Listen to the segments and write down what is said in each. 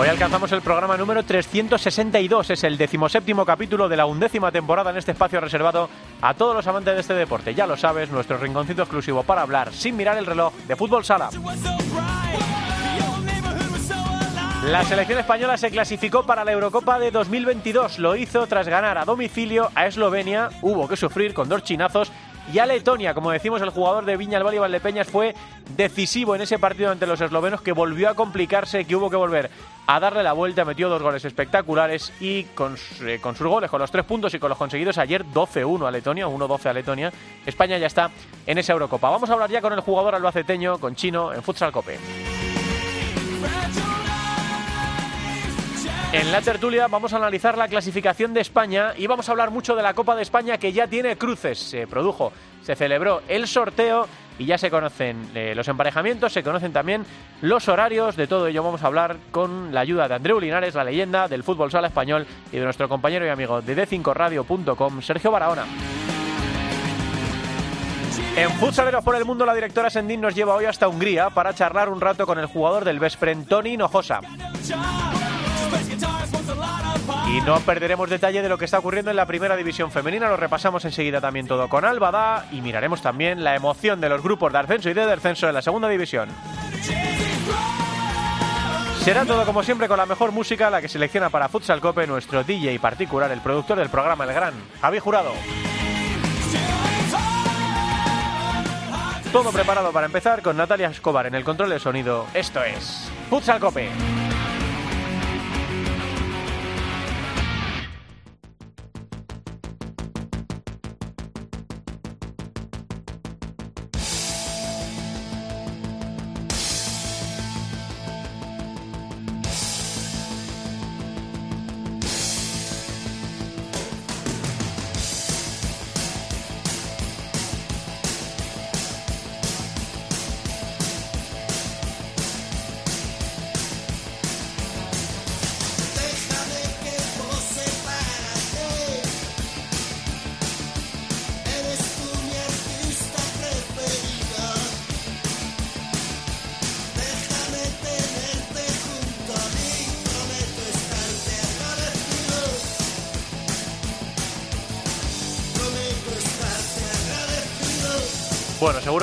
Hoy alcanzamos el programa número 362, es el decimoséptimo capítulo de la undécima temporada en este espacio reservado a todos los amantes de este deporte. Ya lo sabes, nuestro rinconcito exclusivo para hablar sin mirar el reloj de fútbol sala. La selección española se clasificó para la Eurocopa de 2022. Lo hizo tras ganar a domicilio a Eslovenia. Hubo que sufrir con dos chinazos. Y a Letonia, como decimos, el jugador de Viña, el Valdepeñas, fue decisivo en ese partido ante los eslovenos que volvió a complicarse, que hubo que volver a darle la vuelta, metió dos goles espectaculares y con, eh, sus goles, con los tres puntos y con los conseguidos ayer 12-1 a Letonia, 1-12 a Letonia, España ya está en esa Eurocopa. Vamos a hablar ya con el jugador albaceteño, con Chino, en Futsal Cope. En la tertulia vamos a analizar la clasificación de España y vamos a hablar mucho de la Copa de España que ya tiene cruces. Se produjo, se celebró el sorteo y ya se conocen eh, los emparejamientos, se conocen también los horarios. De todo ello vamos a hablar con la ayuda de Andreu Linares, la leyenda del fútbol sala español y de nuestro compañero y amigo de d5radio.com, Sergio Barahona. En Futsaleros por el Mundo, la directora Sendín nos lleva hoy hasta Hungría para charlar un rato con el jugador del Vespren, Tony Hinojosa. No perderemos detalle de lo que está ocurriendo en la primera división femenina, lo repasamos enseguida también todo con Albada y miraremos también la emoción de los grupos de ascenso y de descenso en la segunda división. Será todo como siempre con la mejor música, la que selecciona para Futsal Cope nuestro DJ particular, el productor del programa El Gran, Javi Jurado. Todo preparado para empezar con Natalia Escobar en el control de sonido. Esto es Futsal Cope.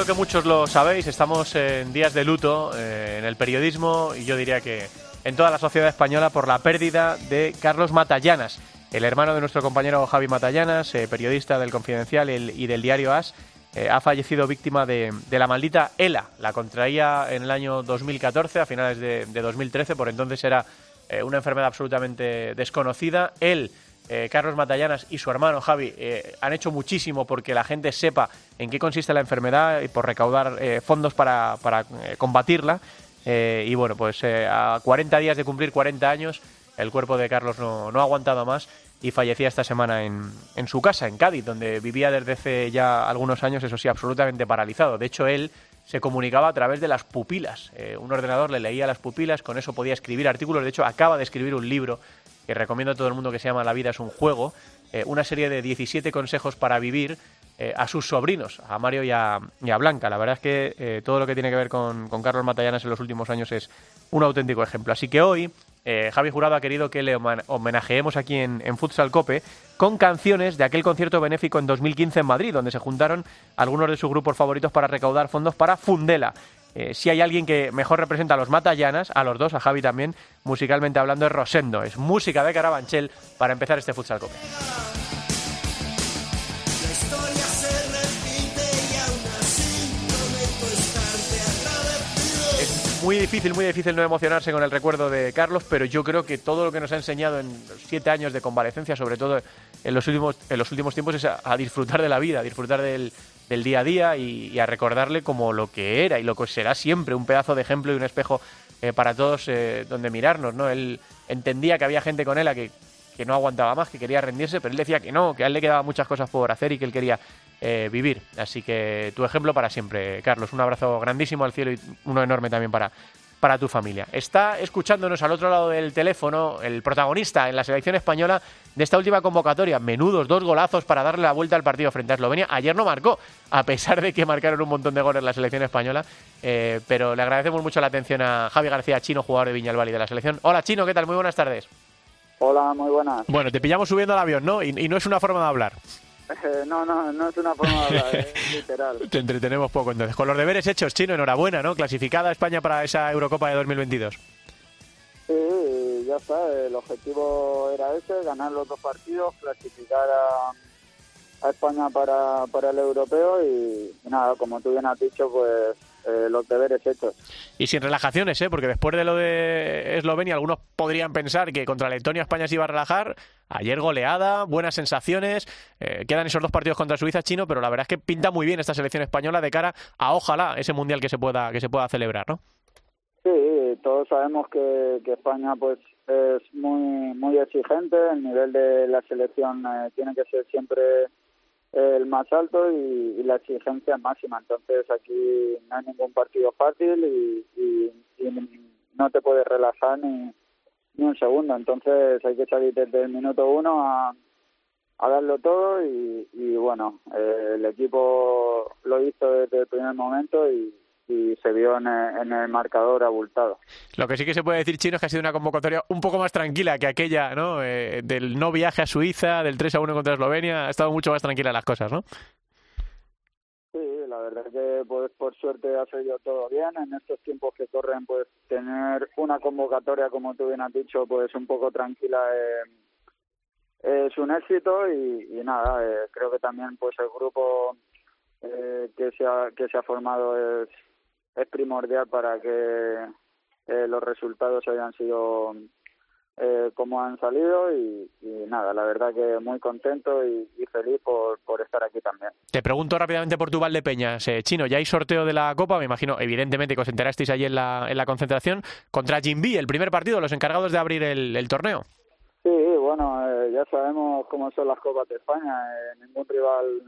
Que muchos lo sabéis, estamos en días de luto eh, en el periodismo y yo diría que en toda la sociedad española por la pérdida de Carlos Matallanas, el hermano de nuestro compañero Javi Matallanas, eh, periodista del Confidencial y del diario As, eh, ha fallecido víctima de, la maldita ELA. La contraía en el año 2014, a finales de, de 2013, por entonces era una enfermedad absolutamente desconocida. Él eh, Carlos Matallanas y su hermano Javi eh, han hecho muchísimo porque la gente sepa en qué consiste la enfermedad y por recaudar eh, fondos para, combatirla. y bueno, pues a 40 días de cumplir 40 años, el cuerpo de Carlos no, ha aguantado más y fallecía esta semana en, en, su casa, en Cádiz, donde vivía desde hace ya algunos años, eso sí, absolutamente paralizado. De hecho, él se comunicaba a través de las pupilas. un ordenador le leía las pupilas, con eso podía escribir artículos. De hecho, acaba de escribir un libro que recomiendo a todo el mundo que se llama La vida es un juego, eh, una serie de 17 consejos para vivir eh, a sus sobrinos, a Mario y a, Blanca. La verdad es que eh, todo lo que tiene que ver con, Carlos Matallanas en los últimos años es un auténtico ejemplo. Así que hoy Javi Jurado ha querido que le homenajeemos aquí en, en, Futsal Cope con canciones de aquel concierto benéfico en 2015 en Madrid, donde se juntaron algunos de sus grupos favoritos para recaudar fondos para Fundela. Eh, si hay alguien que mejor representa a los Matallanas, a los dos, a Javi también, musicalmente hablando, es Rosendo. Es música de Carabanchel para empezar este Futsal Cope. Es muy difícil, muy difícil no emocionarse con el recuerdo de Carlos, pero yo creo que todo lo que nos ha enseñado en siete años de convalecencia, sobre todo en los últimos, en los últimos tiempos, es a disfrutar de la vida, a disfrutar del, del día a día y, a recordarle como lo que era y lo que será siempre, un pedazo de ejemplo y un espejo eh, para todos donde mirarnos, ¿no? Él entendía que había gente con él a que, que no aguantaba más, que quería rendirse, pero él decía que no, que a él le quedaban muchas cosas por hacer y que él quería vivir. Así que tu ejemplo para siempre, Carlos. Un abrazo grandísimo al cielo y uno enorme también para, para tu familia. Está escuchándonos al otro lado del teléfono el protagonista en la selección española de esta última convocatoria. Menudos dos golazos para darle la vuelta al partido frente a Eslovenia. Ayer no marcó, a pesar de que marcaron un montón de goles la selección española. Eh, pero le agradecemos mucho la atención a Javi García Chino, jugador de Viñalbal y de la selección. Hola Chino, ¿qué tal? Muy buenas tardes. Hola, muy buenas. Bueno, te pillamos subiendo al avión, ¿no? y no es una forma de hablar. no, no, no es una forma de hablar, literal. Te entretenemos poco entonces. Con los deberes hechos, Chino, enhorabuena, ¿no? Clasificada España para esa Eurocopa de 2022. Sí, ya está, el objetivo era ese, ganar los dos partidos, clasificar a, a España para, para el europeo y, nada, como tú bien has dicho, pues eh, los deberes hechos. Y sin relajaciones, ¿eh? porque después de lo de Eslovenia, algunos podrían pensar que contra Letonia España se iba a relajar. Ayer goleada, buenas sensaciones. Eh, quedan esos dos partidos contra Suiza, chino, pero la verdad es que pinta muy bien esta selección española de cara a ojalá ese mundial que se pueda que se pueda celebrar, ¿no? Sí, todos sabemos que, que España pues es muy muy exigente. El nivel de la selección eh, tiene que ser siempre el más alto y, la exigencia máxima. Entonces aquí no hay ningún partido fácil y, no te puedes relajar ni, ni un segundo. Entonces hay que salir desde el minuto uno a, a darlo todo y, bueno, eh, el equipo lo hizo desde el primer momento y, y se vio en el, marcador abultado. Lo que sí que se puede decir, Chino, es que ha sido una convocatoria un poco más tranquila que aquella, ¿no? Eh, del no viaje a Suiza, del 3 a 1 contra Eslovenia, ha estado mucho más tranquila las cosas, ¿no? Sí, la verdad es que pues, por suerte ha salido todo bien. En estos tiempos que corren, pues tener una convocatoria, como tú bien has dicho, pues un poco tranquila eh, es un éxito y, nada, eh, creo que también pues el grupo que se ha que se ha formado es es primordial para que eh, los resultados hayan sido eh, como han salido y, nada, la verdad que muy contento y, feliz por, por, estar aquí también. Te pregunto rápidamente por tu Valdepeñas. Eh, Chino, ya hay sorteo de la Copa, me imagino, evidentemente que os enterasteis allí en la, en la concentración, contra Jimby, el primer partido, los encargados de abrir el, el torneo. Sí, bueno, eh, ya sabemos cómo son las Copas de España, ningún rival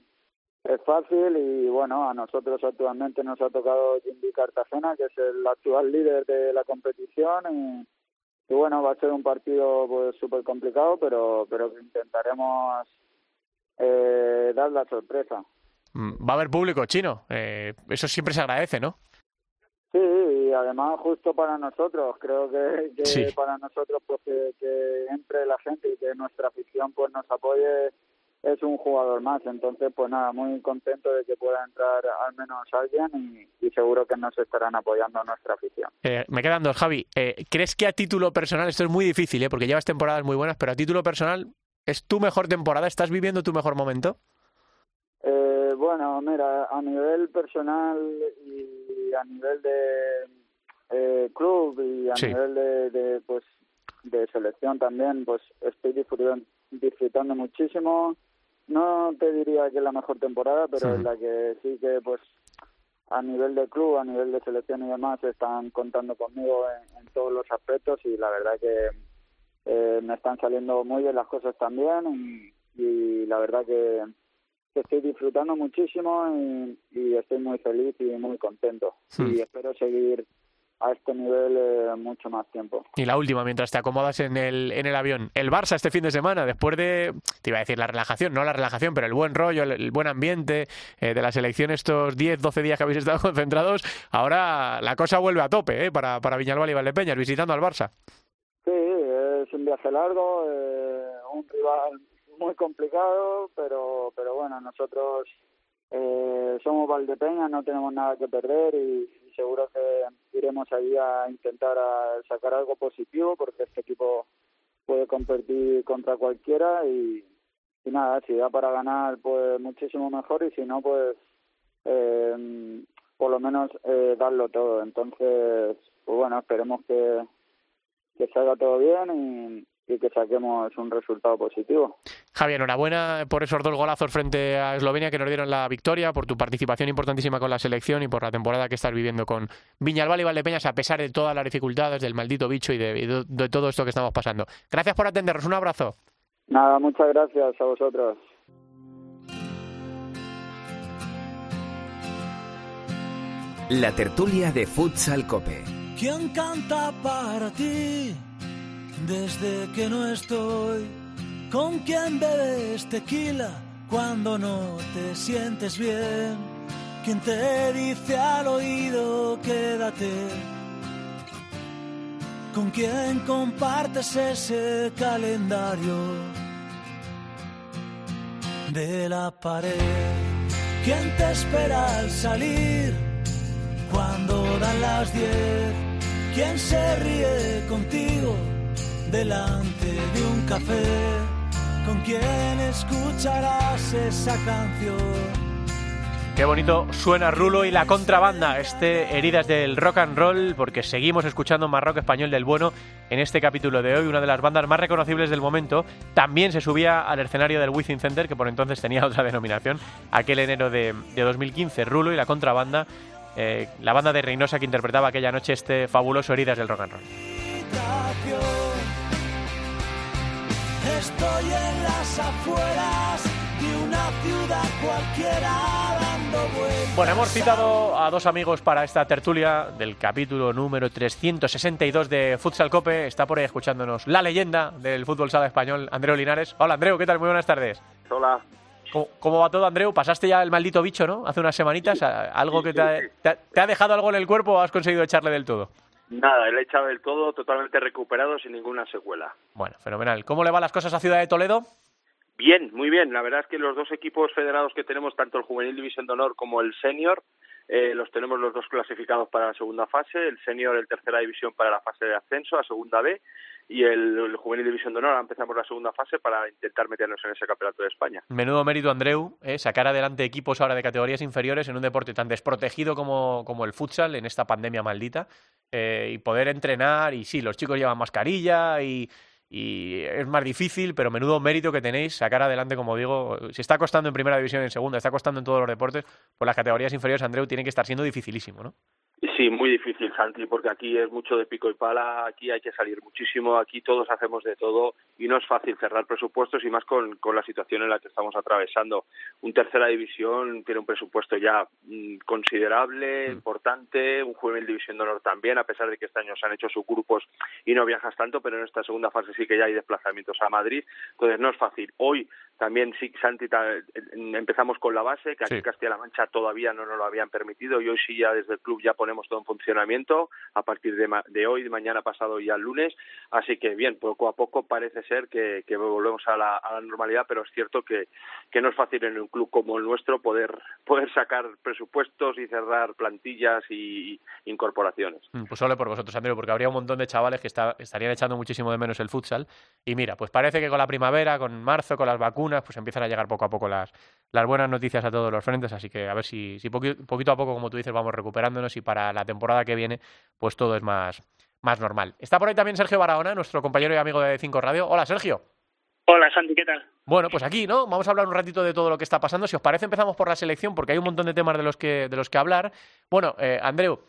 es fácil y bueno, a nosotros actualmente nos ha tocado Jimmy Cartagena, que es el actual líder de la competición y, bueno, va a ser un partido pues súper complicado, pero, pero intentaremos eh, dar la sorpresa. Mm, va a haber público chino, eh, eso siempre se agradece, ¿no? Sí, y además justo para nosotros, creo que, que para nosotros pues que, que entre la gente y que nuestra afición pues nos apoye es un jugador más. Entonces, pues nada, muy contento de que pueda entrar al menos alguien y, seguro que nos estarán apoyando nuestra afición. Eh, me quedan dos, Javi. Eh, ¿Crees que a título personal, esto es muy difícil, ¿eh? porque llevas temporadas muy buenas, pero a título personal, ¿es tu mejor temporada? ¿Estás viviendo tu mejor momento? Eh, bueno, mira, a nivel personal y a nivel de club y a nivel de, de, pues de selección también, pues estoy disfrutando, disfrutando muchísimo no te diría que es la mejor temporada, pero es la que sí que pues a nivel de club, a nivel de selección y demás están contando conmigo en, todos los aspectos y la verdad que eh, me están saliendo muy bien las cosas también y, la verdad que, estoy disfrutando muchísimo y, estoy muy feliz y muy contento. Y espero seguir a este nivel eh, mucho más tiempo. Y la última, mientras te acomodas en el, en el avión, el Barça este fin de semana, después de, te iba a decir la relajación, no la relajación, pero el buen rollo, el, buen ambiente eh, de la selección estos 10, 12 días que habéis estado concentrados, ahora la cosa vuelve a tope eh, para, para Viñalbal y Valdepeñas, visitando al Barça. Sí, es un viaje largo, un rival muy complicado, pero, pero bueno, nosotros somos Valdepeñas, no tenemos nada que perder y seguro que iremos allí a intentar sacar algo positivo porque este equipo puede competir contra cualquiera y, nada, si da para ganar pues muchísimo mejor y si no pues eh, por lo menos eh, darlo todo. Entonces, pues bueno, esperemos que, que salga todo bien y, que saquemos un resultado positivo. Javier, enhorabuena por esos dos golazos frente a Eslovenia que nos dieron la victoria, por tu participación importantísima con la selección y por la temporada que estás viviendo con Viñalbal y Valdepeñas, a pesar de todas las dificultades, del maldito bicho y de, de todo esto que estamos pasando. Gracias por atendernos, un abrazo. Nada, muchas gracias a vosotros. La tertulia de Futsal Cope. ¿Quién canta para ti? Desde que no estoy. ¿Con quién bebes tequila cuando no te sientes bien? ¿Quién te dice al oído quédate? ¿Con quién compartes ese calendario de la pared? ¿Quién te espera al salir cuando dan las diez? ¿Quién se ríe contigo? Delante de un café, con quien escucharás esa canción. Qué bonito suena Rulo y la contrabanda, este Heridas del Rock and Roll, porque seguimos escuchando más rock español del bueno en este capítulo de hoy, una de las bandas más reconocibles del momento. También se subía al escenario del Within Center, que por entonces tenía otra denominación, aquel enero de, 2015, Rulo y la contrabanda, eh, la banda de Reynosa que interpretaba aquella noche este fabuloso Heridas del Rock and Roll. Estoy en las afueras de una ciudad cualquiera dando vueltas. Bueno, hemos citado a dos amigos para esta tertulia del capítulo número 362 de Futsal Cope. Está por ahí escuchándonos la leyenda del fútbol sala español, Andreu Linares. Hola, Andreu, ¿qué tal? Muy buenas tardes. Hola. ¿Cómo, va todo, Andreu? ¿Pasaste ya el maldito bicho, no? Hace unas semanitas. ¿Algo que te te ha dejado algo en el cuerpo o has conseguido echarle del todo? Nada, el echado del todo totalmente recuperado sin ninguna secuela. Bueno, fenomenal. ¿Cómo le van las cosas a Ciudad de Toledo? Bien, muy bien. La verdad es que los dos equipos federados que tenemos, tanto el Juvenil División de Honor como el Senior, eh, los tenemos los dos clasificados para la segunda fase. El Senior, el tercera división para la fase de ascenso, a segunda B, y el, Juvenil División de Honor empezamos la segunda fase para intentar meternos en ese campeonato de España. Menudo mérito, Andreu, eh, sacar adelante equipos ahora de categorías inferiores en un deporte tan desprotegido como, como el futsal en esta pandemia maldita eh, y poder entrenar. Y sí, los chicos llevan mascarilla y, es más difícil, pero menudo mérito que tenéis sacar adelante, como digo, si está costando en primera división en segunda, está costando en todos los deportes, pues las categorías inferiores, Andreu, tiene que estar siendo dificilísimo, ¿no? Sí, muy difícil, Santi, porque aquí es mucho de pico y pala, aquí hay que salir muchísimo, aquí todos hacemos de todo y no es fácil cerrar presupuestos y más con, con la situación en la que estamos atravesando. Un tercera división tiene un presupuesto ya mm, considerable, mm. importante, un juvenil división de honor también, a pesar de que este año se han hecho sus grupos y no viajas tanto, pero en esta segunda fase sí que ya hay desplazamientos a Madrid, entonces no es fácil. Hoy también sí, Santi, empezamos con la base, que aquí Castilla-La Mancha todavía no nos lo habían permitido y hoy sí ya desde el club ya ponemos todo en funcionamiento a partir de, de hoy, de mañana pasado y al lunes. Así que bien, poco a poco parece ser que, volvemos a la, normalidad, pero es cierto que, que, no es fácil en un club como el nuestro poder, poder sacar presupuestos y cerrar plantillas y, incorporaciones. Mm, pues solo por vosotros, Andrés, porque habría un montón de chavales que estarían echando muchísimo de menos el futsal. Y mira, pues parece que con la primavera, con marzo, con las vacunas, pues empiezan a llegar poco a poco las, las buenas noticias a todos los frentes, así que a ver si, si poquito, a poco, como tú dices, vamos recuperándonos y para la temporada que viene, pues todo es más, más normal. Está por ahí también Sergio Barahona, nuestro compañero y amigo de Cinco Radio. Hola, Sergio. Hola, Santi, ¿qué tal? Bueno, pues aquí, ¿no? Vamos a hablar un ratito de todo lo que está pasando. Si os parece, empezamos por la selección, porque hay un montón de temas de los que, de los que hablar. Bueno, eh, Andreu,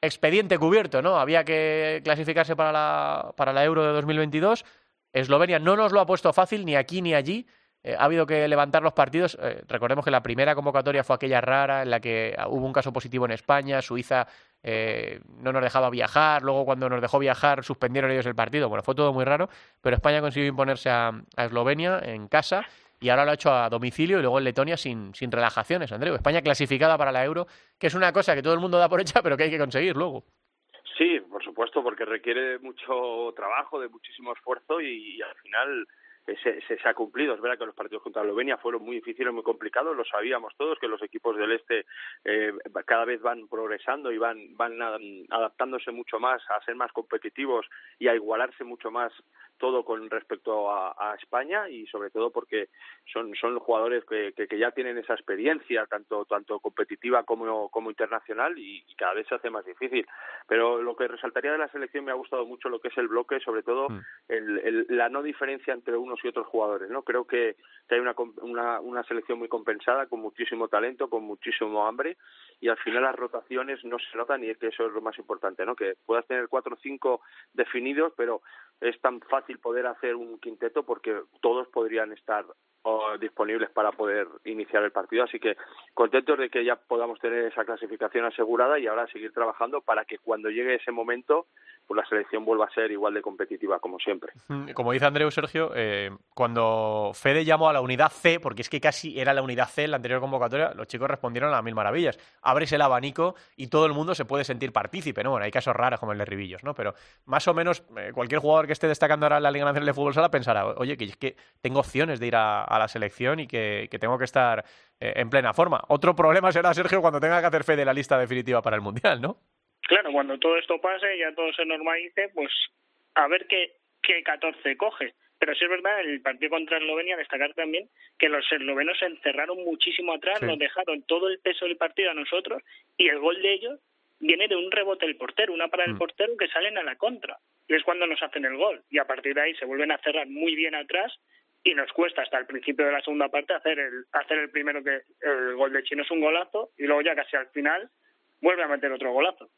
expediente cubierto, ¿no? Había que clasificarse para la, para la Euro de 2022. Eslovenia no nos lo ha puesto fácil, ni aquí ni allí. Eh, ha habido que levantar los partidos. Eh, recordemos que la primera convocatoria fue aquella rara en la que hubo un caso positivo en España, Suiza eh, no nos dejaba viajar, luego cuando nos dejó viajar suspendieron ellos el partido. Bueno, fue todo muy raro, pero España consiguió imponerse a, Eslovenia en casa y ahora lo ha hecho a domicilio y luego en Letonia sin, sin relajaciones, Andreu. España clasificada para la Euro, que es una cosa que todo el mundo da por hecha, pero que hay que conseguir luego. Sí, por supuesto, porque requiere mucho trabajo, de muchísimo esfuerzo y al final se, se, ha cumplido. Es verdad que los partidos contra Eslovenia fueron muy difíciles, muy complicados, lo sabíamos todos, que los equipos del este eh, cada vez van progresando y van, van adaptándose mucho más a ser más competitivos y a igualarse mucho más todo con respecto a, España y sobre todo porque son, son jugadores que, que, ya tienen esa experiencia tanto tanto competitiva como, como internacional y, cada vez se hace más difícil. Pero lo que resaltaría de la selección me ha gustado mucho lo que es el bloque, sobre todo mm. el, la no diferencia entre unos y otros jugadores. no Creo que, que hay una, una, una selección muy compensada, con muchísimo talento, con muchísimo hambre y al final las rotaciones no se notan y es que eso es lo más importante, ¿no? Que puedas tener cuatro o cinco definidos, pero es tan fácil poder hacer un quinteto porque todos podrían estar disponibles para poder iniciar el partido. Así que contentos de que ya podamos tener esa clasificación asegurada y ahora seguir trabajando para que cuando llegue ese momento pues la selección vuelva a ser igual de competitiva como siempre. Como dice Andreu Sergio, eh, cuando Fede llamó a la unidad C, porque es que casi era la unidad C en la anterior convocatoria, los chicos respondieron a mil maravillas. Abres el abanico y todo el mundo se puede sentir partícipe, ¿no? Bueno, hay casos raros como el de Ribillos, ¿no? Pero más o menos eh, cualquier jugador que esté destacando ahora en la Liga Nacional de Fútbol Sala pensará, oye, que es que tengo opciones de ir a, la selección y que, tengo que estar eh, en plena forma. Otro problema será, Sergio, cuando tenga que hacer fe de la lista definitiva para el Mundial, ¿no? Claro, cuando todo esto pase, y ya todo se normalice, pues a ver qué, qué 14 coge. Pero sí es verdad, el partido contra Eslovenia, destacar también que los eslovenos se encerraron muchísimo atrás, nos dejaron todo el peso del partido a nosotros y el gol de ellos viene de un rebote del portero, una para el mm. portero que salen a la contra. Y es cuando nos hacen el gol. Y a partir de ahí se vuelven a cerrar muy bien atrás y nos cuesta hasta el principio de la segunda parte hacer el, hacer el primero que el gol de Chino es un golazo y luego ya casi al final vuelve a meter otro golazo.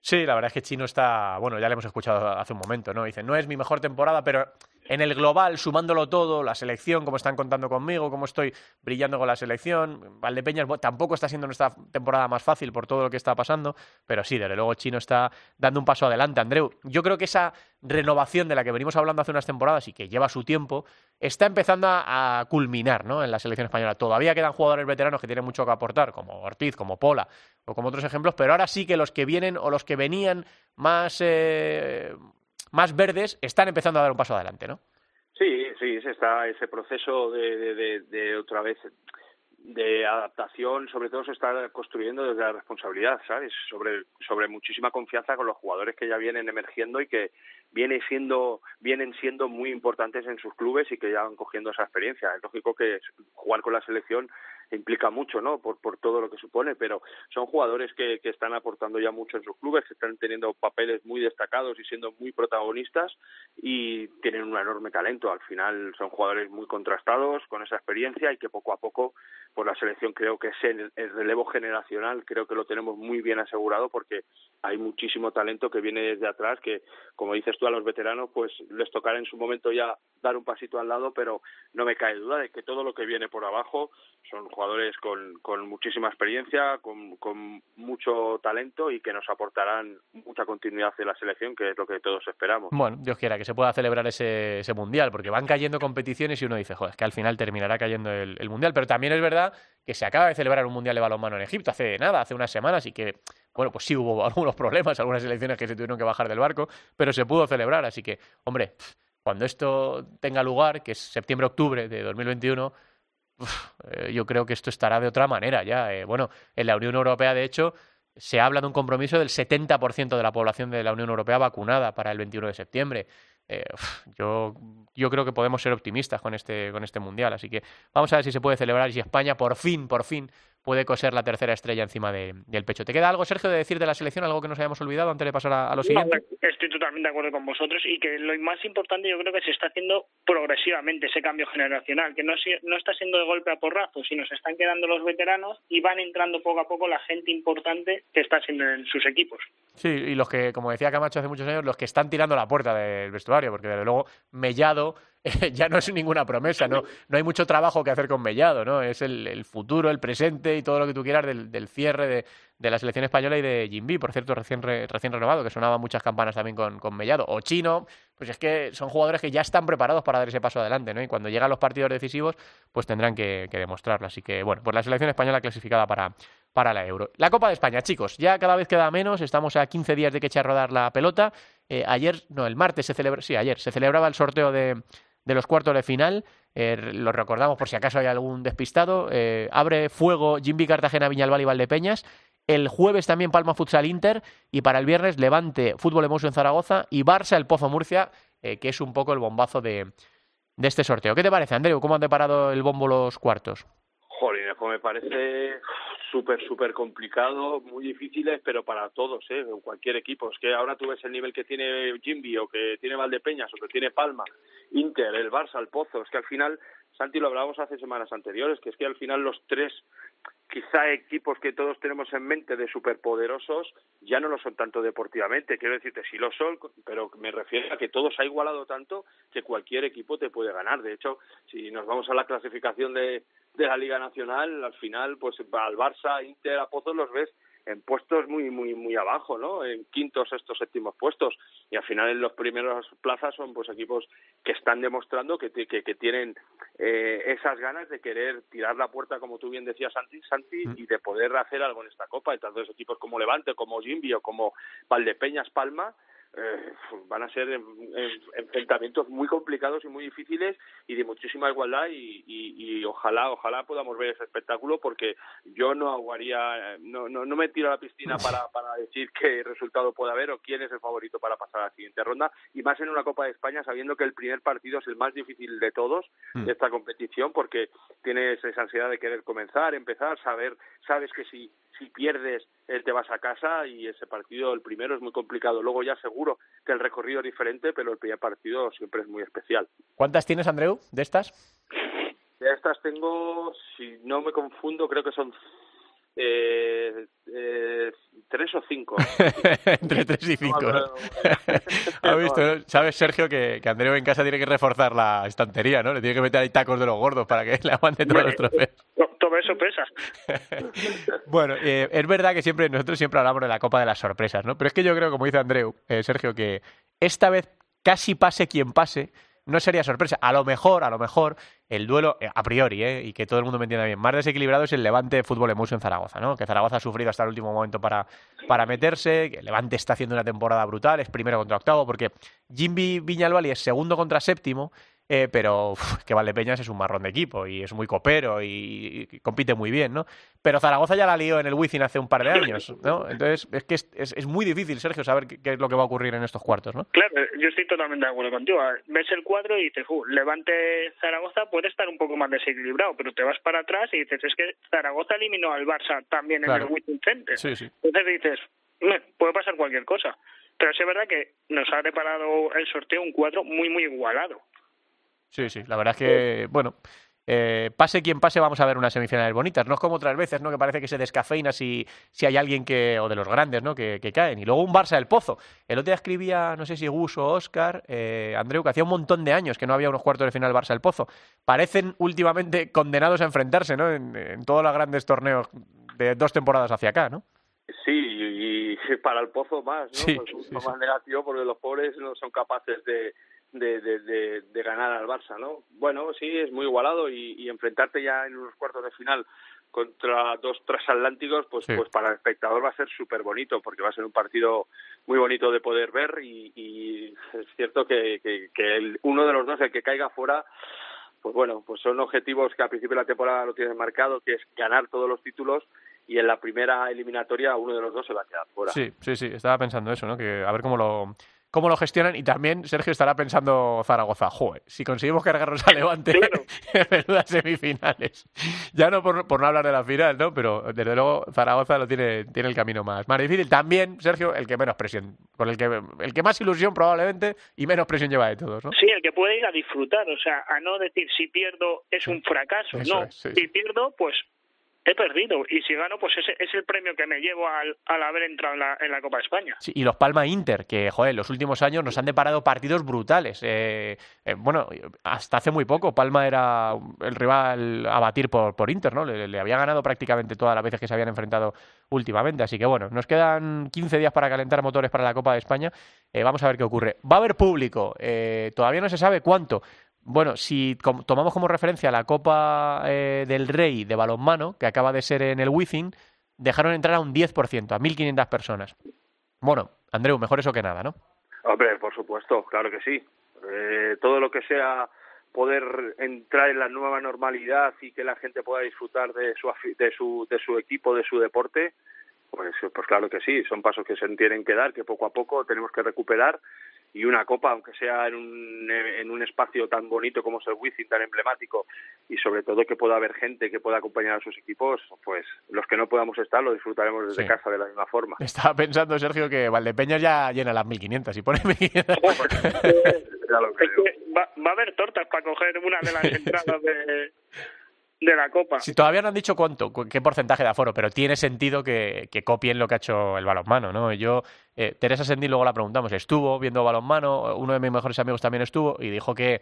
Sí, la verdad es que Chino está, bueno, ya le hemos escuchado hace un momento, ¿no? Dice, no es mi mejor temporada, pero en el global, sumándolo todo, la selección, como están contando conmigo, cómo estoy brillando con la selección, Valdepeñas tampoco está siendo nuestra temporada más fácil por todo lo que está pasando, pero sí, desde luego Chino está dando un paso adelante. Andreu, yo creo que esa renovación de la que venimos hablando hace unas temporadas y que lleva su tiempo, está empezando a, culminar ¿no? en la selección española. Todavía quedan jugadores veteranos que tienen mucho que aportar, como Ortiz, como Pola o como otros ejemplos, pero ahora sí que los que vienen o los que venían más... Eh, más verdes están empezando a dar un paso adelante, ¿no? Sí, sí, está ese proceso de, de, otra vez de adaptación, sobre todo se está construyendo desde la responsabilidad, ¿sabes? Sobre, sobre muchísima confianza con los jugadores que ya vienen emergiendo y que viene siendo, vienen siendo muy importantes en sus clubes y que ya van cogiendo esa experiencia. Es lógico que jugar con la selección implica mucho, ¿no? Por, por todo lo que supone, pero son jugadores que, que están aportando ya mucho en sus clubes, que están teniendo papeles muy destacados y siendo muy protagonistas y tienen un enorme talento. Al final son jugadores muy contrastados, con esa experiencia y que poco a poco, por la selección creo que es el, el relevo generacional, creo que lo tenemos muy bien asegurado porque hay muchísimo talento que viene desde atrás, que como dices tú a los veteranos, pues les tocará en su momento ya dar un pasito al lado, pero no me cae duda de que todo lo que viene por abajo son jugadores con, con muchísima experiencia, con, mucho talento y que nos aportarán mucha continuidad en la selección, que es lo que todos esperamos. Bueno, Dios quiera que se pueda celebrar ese, ese mundial, porque van cayendo competiciones y uno dice, joder, es que al final terminará cayendo el, el mundial, pero también es verdad que se acaba de celebrar un mundial de balonmano en Egipto hace nada, hace unas semanas y que bueno, pues sí hubo algunos problemas, algunas elecciones que se tuvieron que bajar del barco, pero se pudo celebrar. Así que, hombre, cuando esto tenga lugar, que es septiembre-octubre de 2021, eh, yo creo que esto estará de otra manera ya. Eh, bueno, en la Unión Europea, de hecho, se habla de un compromiso del 70% de la población de la Unión Europea vacunada para el 21 de septiembre. Eh, yo, yo creo que podemos ser optimistas con este, con este Mundial. Así que vamos a ver si se puede celebrar y si España por fin, por fin puede coser la tercera estrella encima del pecho. ¿Te queda algo, Sergio, de decir de la selección? ¿Algo que nos hayamos olvidado antes de pasar a, lo siguiente? estoy totalmente de acuerdo con vosotros y que lo más importante yo creo que se está haciendo progresivamente ese cambio generacional, que no, no está siendo de golpe a porrazo, sino se están quedando los veteranos y van entrando poco a poco la gente importante que está siendo en sus equipos. Sí, y los que, como decía Camacho hace muchos años, los que están tirando la puerta del vestuario, porque desde luego Mellado ya no es ninguna promesa, no, no hay mucho trabajo que hacer con Mellado, ¿no? Es el, futuro, el presente y todo lo que tú quieras del, cierre de, de, la selección española y de Jimby, por cierto, recién, recién renovado, que sonaban muchas campanas también con, con Mellado. O Chino, pues es que son jugadores que ya están preparados para dar ese paso adelante, ¿no? Y cuando llegan los partidos decisivos, pues tendrán que, demostrarlo. Así que, bueno, pues la selección española clasificada para, para la Euro. La Copa de España, chicos, ya cada vez queda menos, estamos a 15 días de que eche a rodar la pelota. Eh, ayer, no, el martes se celebra, sí, ayer se celebraba el sorteo de de los cuartos de final. Eh, lo recordamos por si acaso hay algún despistado. Eh, abre fuego Jimby Cartagena, Viñalbal y Valdepeñas. El jueves también Palma Futsal Inter y para el viernes Levante Fútbol Emoso en Zaragoza y Barça El Pozo Murcia que es un poco el bombazo de, de este sorteo. ¿Qué te parece, Andreu? ¿Cómo han deparado el bombo los cuartos? Jolín, pues me parece súper, súper complicado, muy difíciles, pero para todos, ¿eh? cualquier equipo. Es que ahora tú ves el nivel que tiene Jimby o que tiene Valdepeñas o que tiene Palma, Inter, el Barça, el Pozo. Es que al final, Santi, lo hablábamos hace semanas anteriores, que es que al final los tres quizá equipos que todos tenemos en mente de superpoderosos ya no lo son tanto deportivamente. Quiero decirte, sí lo son, pero me refiero a que todos ha igualado tanto que cualquier equipo te puede ganar. De hecho, si nos vamos a la clasificación de, de la Liga Nacional, al final, pues al Barça, Inter, a Pozos los ves en puestos muy muy muy abajo, ¿no? En quintos, sextos, séptimos puestos y al final en los primeros plazas son pues equipos que están demostrando que, que, que tienen eh, esas ganas de querer tirar la puerta, como tú bien decías, Santi, Santi mm. y de poder hacer algo en esta Copa. Entonces equipos como Levante, como Jimbi o como Valdepeñas, Palma, eh, van a ser enfrentamientos muy complicados y muy difíciles y de muchísima igualdad y, y, ojalá ojalá podamos ver ese espectáculo porque yo no aguaría no, no, no me tiro a la piscina para, para decir qué resultado puede haber o quién es el favorito para pasar a la siguiente ronda. Y más en una Copa de España sabiendo que el primer partido es el más difícil de todos de esta competición porque tienes esa ansiedad de querer comenzar empezar saber sabes que si si pierdes eh, te vas a casa y ese partido, el primero, es muy complicado. Luego ya seguro que el recorrido es diferente, pero el primer partido siempre es muy especial. ¿Cuántas tienes, Andreu, de estas? De estas tengo, si no me confundo, creo que son eh, eh, tres o cinco. Entre tres y cinco. ¿Has visto? Sabes, Sergio, que, que Andreu en casa tiene que reforzar la estantería, ¿no? Le tiene que meter ahí tacos de los gordos para que le aguante todos los trofeos. Todo eso pesa. bueno, eh, es verdad que siempre nosotros siempre hablamos de la Copa de las Sorpresas, ¿no? Pero es que yo creo, como dice Andreu, eh, Sergio, que esta vez casi pase quien pase, no sería sorpresa. A lo mejor, a lo mejor, el duelo, eh, a priori, eh, y que todo el mundo me entienda bien, más desequilibrado es el Levante Fútbol Emuso en Zaragoza, ¿no? Que Zaragoza ha sufrido hasta el último momento para, para meterse, que el Levante está haciendo una temporada brutal, es primero contra octavo, porque Jimby Viñalbali es segundo contra séptimo, eh, pero uf, que Valdepeñas es un marrón de equipo y es muy copero y, compite muy bien, ¿no? Pero Zaragoza ya la lió en el Wizzing hace un par de años, ¿no? Entonces es que es, es, muy difícil, Sergio, saber qué, es lo que va a ocurrir en estos cuartos, ¿no? Claro, yo estoy totalmente de acuerdo contigo. Ves el cuadro y dices, uh, Levante Zaragoza puede estar un poco más desequilibrado, pero te vas para atrás y dices, es que Zaragoza eliminó al Barça también en el Wizzing Center. Sí, sí. Entonces dices, puede pasar cualquier cosa. Pero sí es verdad que nos ha preparado el sorteo un cuadro muy, muy igualado. Sí, sí, la verdad es que, bueno, eh, pase quien pase, vamos a ver unas semifinales bonitas. No es como otras veces, ¿no? Que parece que se descafeina si, si hay alguien que, o de los grandes, ¿no? Que, caen. Y luego un Barça del Pozo. El otro día escribía, no sé si Gus o Oscar, eh, Andreu, que hacía un montón de años que no había unos cuartos de final Barça del Pozo. Parecen últimamente condenados a enfrentarse, ¿no? En, todos los grandes torneos de dos temporadas hacia acá, ¿no? Sí, y, para el Pozo más, ¿no? Sí, pues más negativo porque los pobres no son capaces de de, de, de, ganar al Barça, ¿no? Bueno, sí, es muy igualado y, enfrentarte ya en unos cuartos de final contra dos transatlánticos, pues, pues para el espectador va a ser súper bonito, porque va a ser un partido muy bonito de poder ver y, es cierto que, que, el, uno de los dos, el que caiga fuera, pues bueno, pues son objetivos que al principio de la temporada lo tienes marcado, que es ganar todos los títulos y en la primera eliminatoria uno de los dos se va a quedar fuera. Sí, sí, sí, estaba pensando eso, ¿no? Que a ver cómo lo cómo lo gestionan. Y también Sergio estará pensando Zaragoza, joder, si conseguimos cargarnos a Levante en menudas semifinales. Ya no por, no hablar de la final, ¿no? Pero desde luego Zaragoza lo tiene, tiene el camino más, más difícil. También, Sergio, el que menos presión, con el que, el que más ilusión probablemente y menos presión lleva de todos, ¿no? Sí, el que puede ir a disfrutar, o sea, a no decir si pierdo es un fracaso, no. Si pierdo, pues he perdido. Y si gano pues ese es el premio que me llevo al, al haber entrado en la, en la Copa de España. Sí, y los Palma Inter que joder los últimos años nos han deparado partidos brutales. Eh, eh, bueno hasta hace muy poco Palma era el rival a batir por, por Inter no le, había ganado prácticamente todas las veces que se habían enfrentado últimamente. Así que bueno nos quedan 15 días para calentar motores para la Copa de España. Eh, vamos a ver qué ocurre. Va a haber público. Todavía no se sabe cuánto bueno, si tomamos como referencia la Copa eh, del Rey de balonmano, que acaba de ser en el Wizzing, dejaron entrar a un 10%, a 1.500 personas. Bueno, Andreu, mejor eso que nada, ¿no? Hombre, por supuesto, claro que sí. Eh, todo lo que sea poder entrar en la nueva normalidad y que la gente pueda disfrutar de su, de su, de su equipo, de su deporte, pues, pues claro que sí, son pasos que se tienen que dar, que poco a poco tenemos que recuperar y una copa, aunque sea en un, en un espacio tan bonito como es el Wizzing, tan emblemático, y sobre todo que pueda haber gente que pueda acompañar a sus equipos, pues los que no podamos estar lo disfrutaremos desde casa de la misma forma. Estaba pensando, Sergio, que Valdepeñas ya llena las 1500 y pone 1500. va, va a haber tortas para coger una de las entradas de de la Copa. Si todavía no han dicho cuánto, qué porcentaje de aforo, pero tiene sentido que, copien lo que ha hecho el balonmano, ¿no? Yo, eh, Teresa Sendí luego la preguntamos, estuvo viendo balonmano, uno de mis mejores amigos también estuvo y dijo que,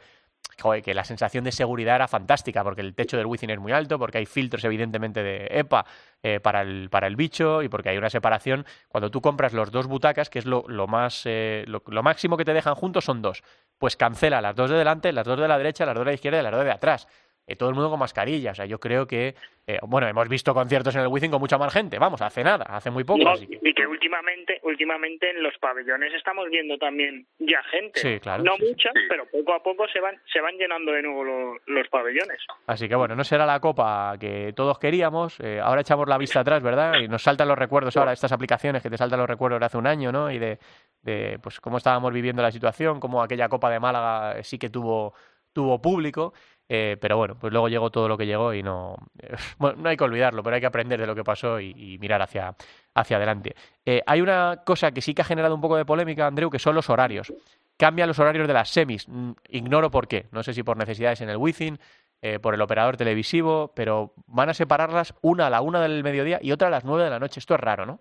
que la sensación de seguridad era fantástica porque el techo del Wizzing es muy alto, porque hay filtros evidentemente de EPA eh, para, el, para el bicho y porque hay una separación. Cuando tú compras los dos butacas, que es lo, lo más, eh, lo, lo máximo que te dejan juntos son dos, pues cancela las dos de delante, las dos de la derecha, las dos de la izquierda y las dos de atrás. Eh, todo el mundo con mascarilla. O sea, yo creo que, eh, bueno, hemos visto conciertos en el Wizzing con mucha más gente, vamos, hace nada, hace muy poco. Y que últimamente, últimamente en los pabellones estamos viendo también ya gente. Sí, claro. No mucha, pero poco a poco se van, se van llenando de nuevo los, pabellones. Así que bueno, no será la copa que todos queríamos. Eh, ahora echamos la vista atrás, ¿verdad? Y nos saltan los recuerdos ahora, estas aplicaciones que te saltan los recuerdos de hace un año, ¿no? Y de, de pues cómo estábamos viviendo la situación, cómo aquella copa de Málaga sí que tuvo tuvo público eh, pero bueno, pues luego llegó todo lo que llegó y no. bueno, no hay que olvidarlo, pero hay que aprender de lo que pasó y, mirar hacia, hacia adelante. Eh, hay una cosa que sí que ha generado un poco de polémica, Andreu, que son los horarios. Cambian los horarios de las semis. Mm, ignoro por qué. No sé si por necesidades en el Wizzing, eh, por el operador televisivo, pero van a separarlas una a la una del mediodía y otra a las nueve de la noche. Esto es raro, ¿no?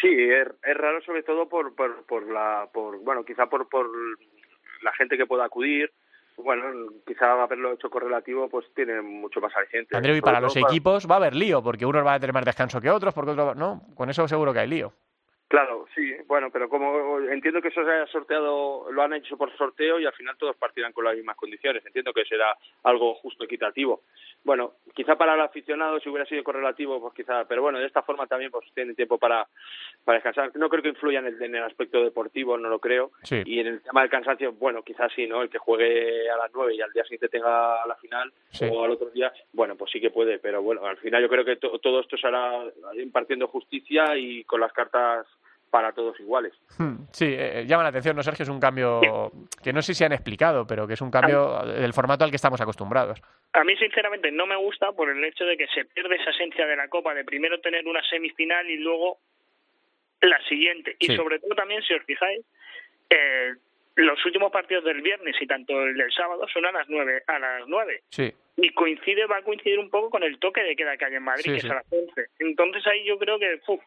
Sí, es, es raro sobre todo por, por, por la, por, bueno, quizá por, por la gente que pueda acudir, bueno, quizá haberlo hecho correlativo pues tiene mucho más aliciente. Andreu, y para los equipos va a haber lío, porque unos van a tener más descanso que otros, porque otros no, con eso seguro que hay lío. Claro, sí, bueno, pero como entiendo que eso se haya sorteado, lo han hecho por sorteo y al final todos partirán con las mismas condiciones. Entiendo que será algo justo, equitativo. Bueno, quizá para el aficionado si hubiera sido correlativo, pues quizá, pero bueno, de esta forma también pues tienen tiempo para, para descansar. No creo que influya en el, en el aspecto deportivo, no lo creo. Y en el tema del cansancio, bueno, quizás sí, ¿no? El que juegue a las nueve y al día siguiente tenga la final o al otro día, bueno, pues sí que puede, pero bueno, al final yo creo que todo esto se hará impartiendo justicia y con las cartas para todos iguales. Hmm, sí, eh, llama la atención, ¿no, Sergio? Es un cambio que no sé si han explicado, pero que es un cambio del formato al que estamos acostumbrados. A mí, sinceramente, no me gusta por el hecho de que se pierde esa esencia de la Copa, de primero tener una semifinal y luego la siguiente. Y sobre todo también, si os fijáis, eh, los últimos partidos del viernes y tanto el del sábado son a las nueve. A las nueve. Sí. Y coincide, va a coincidir un poco con el toque de queda que hay en Madrid, que es a las once. Entonces ahí yo creo que, uf,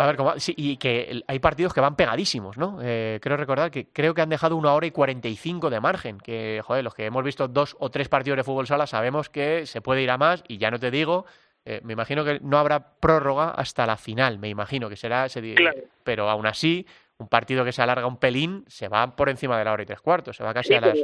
a ver, ¿cómo? Sí, y que hay partidos que van pegadísimos, ¿no? Eh, creo recordar que creo que han dejado una hora y cuarenta y cinco de margen. Que, joder, los que hemos visto dos o tres partidos de fútbol sala sabemos que se puede ir a más y ya no te digo, eh, me imagino que no habrá prórroga hasta la final, me imagino que será ese claro. Pero aún así, un partido que se alarga un pelín se va por encima de la hora y tres cuartos, se va casi a, las,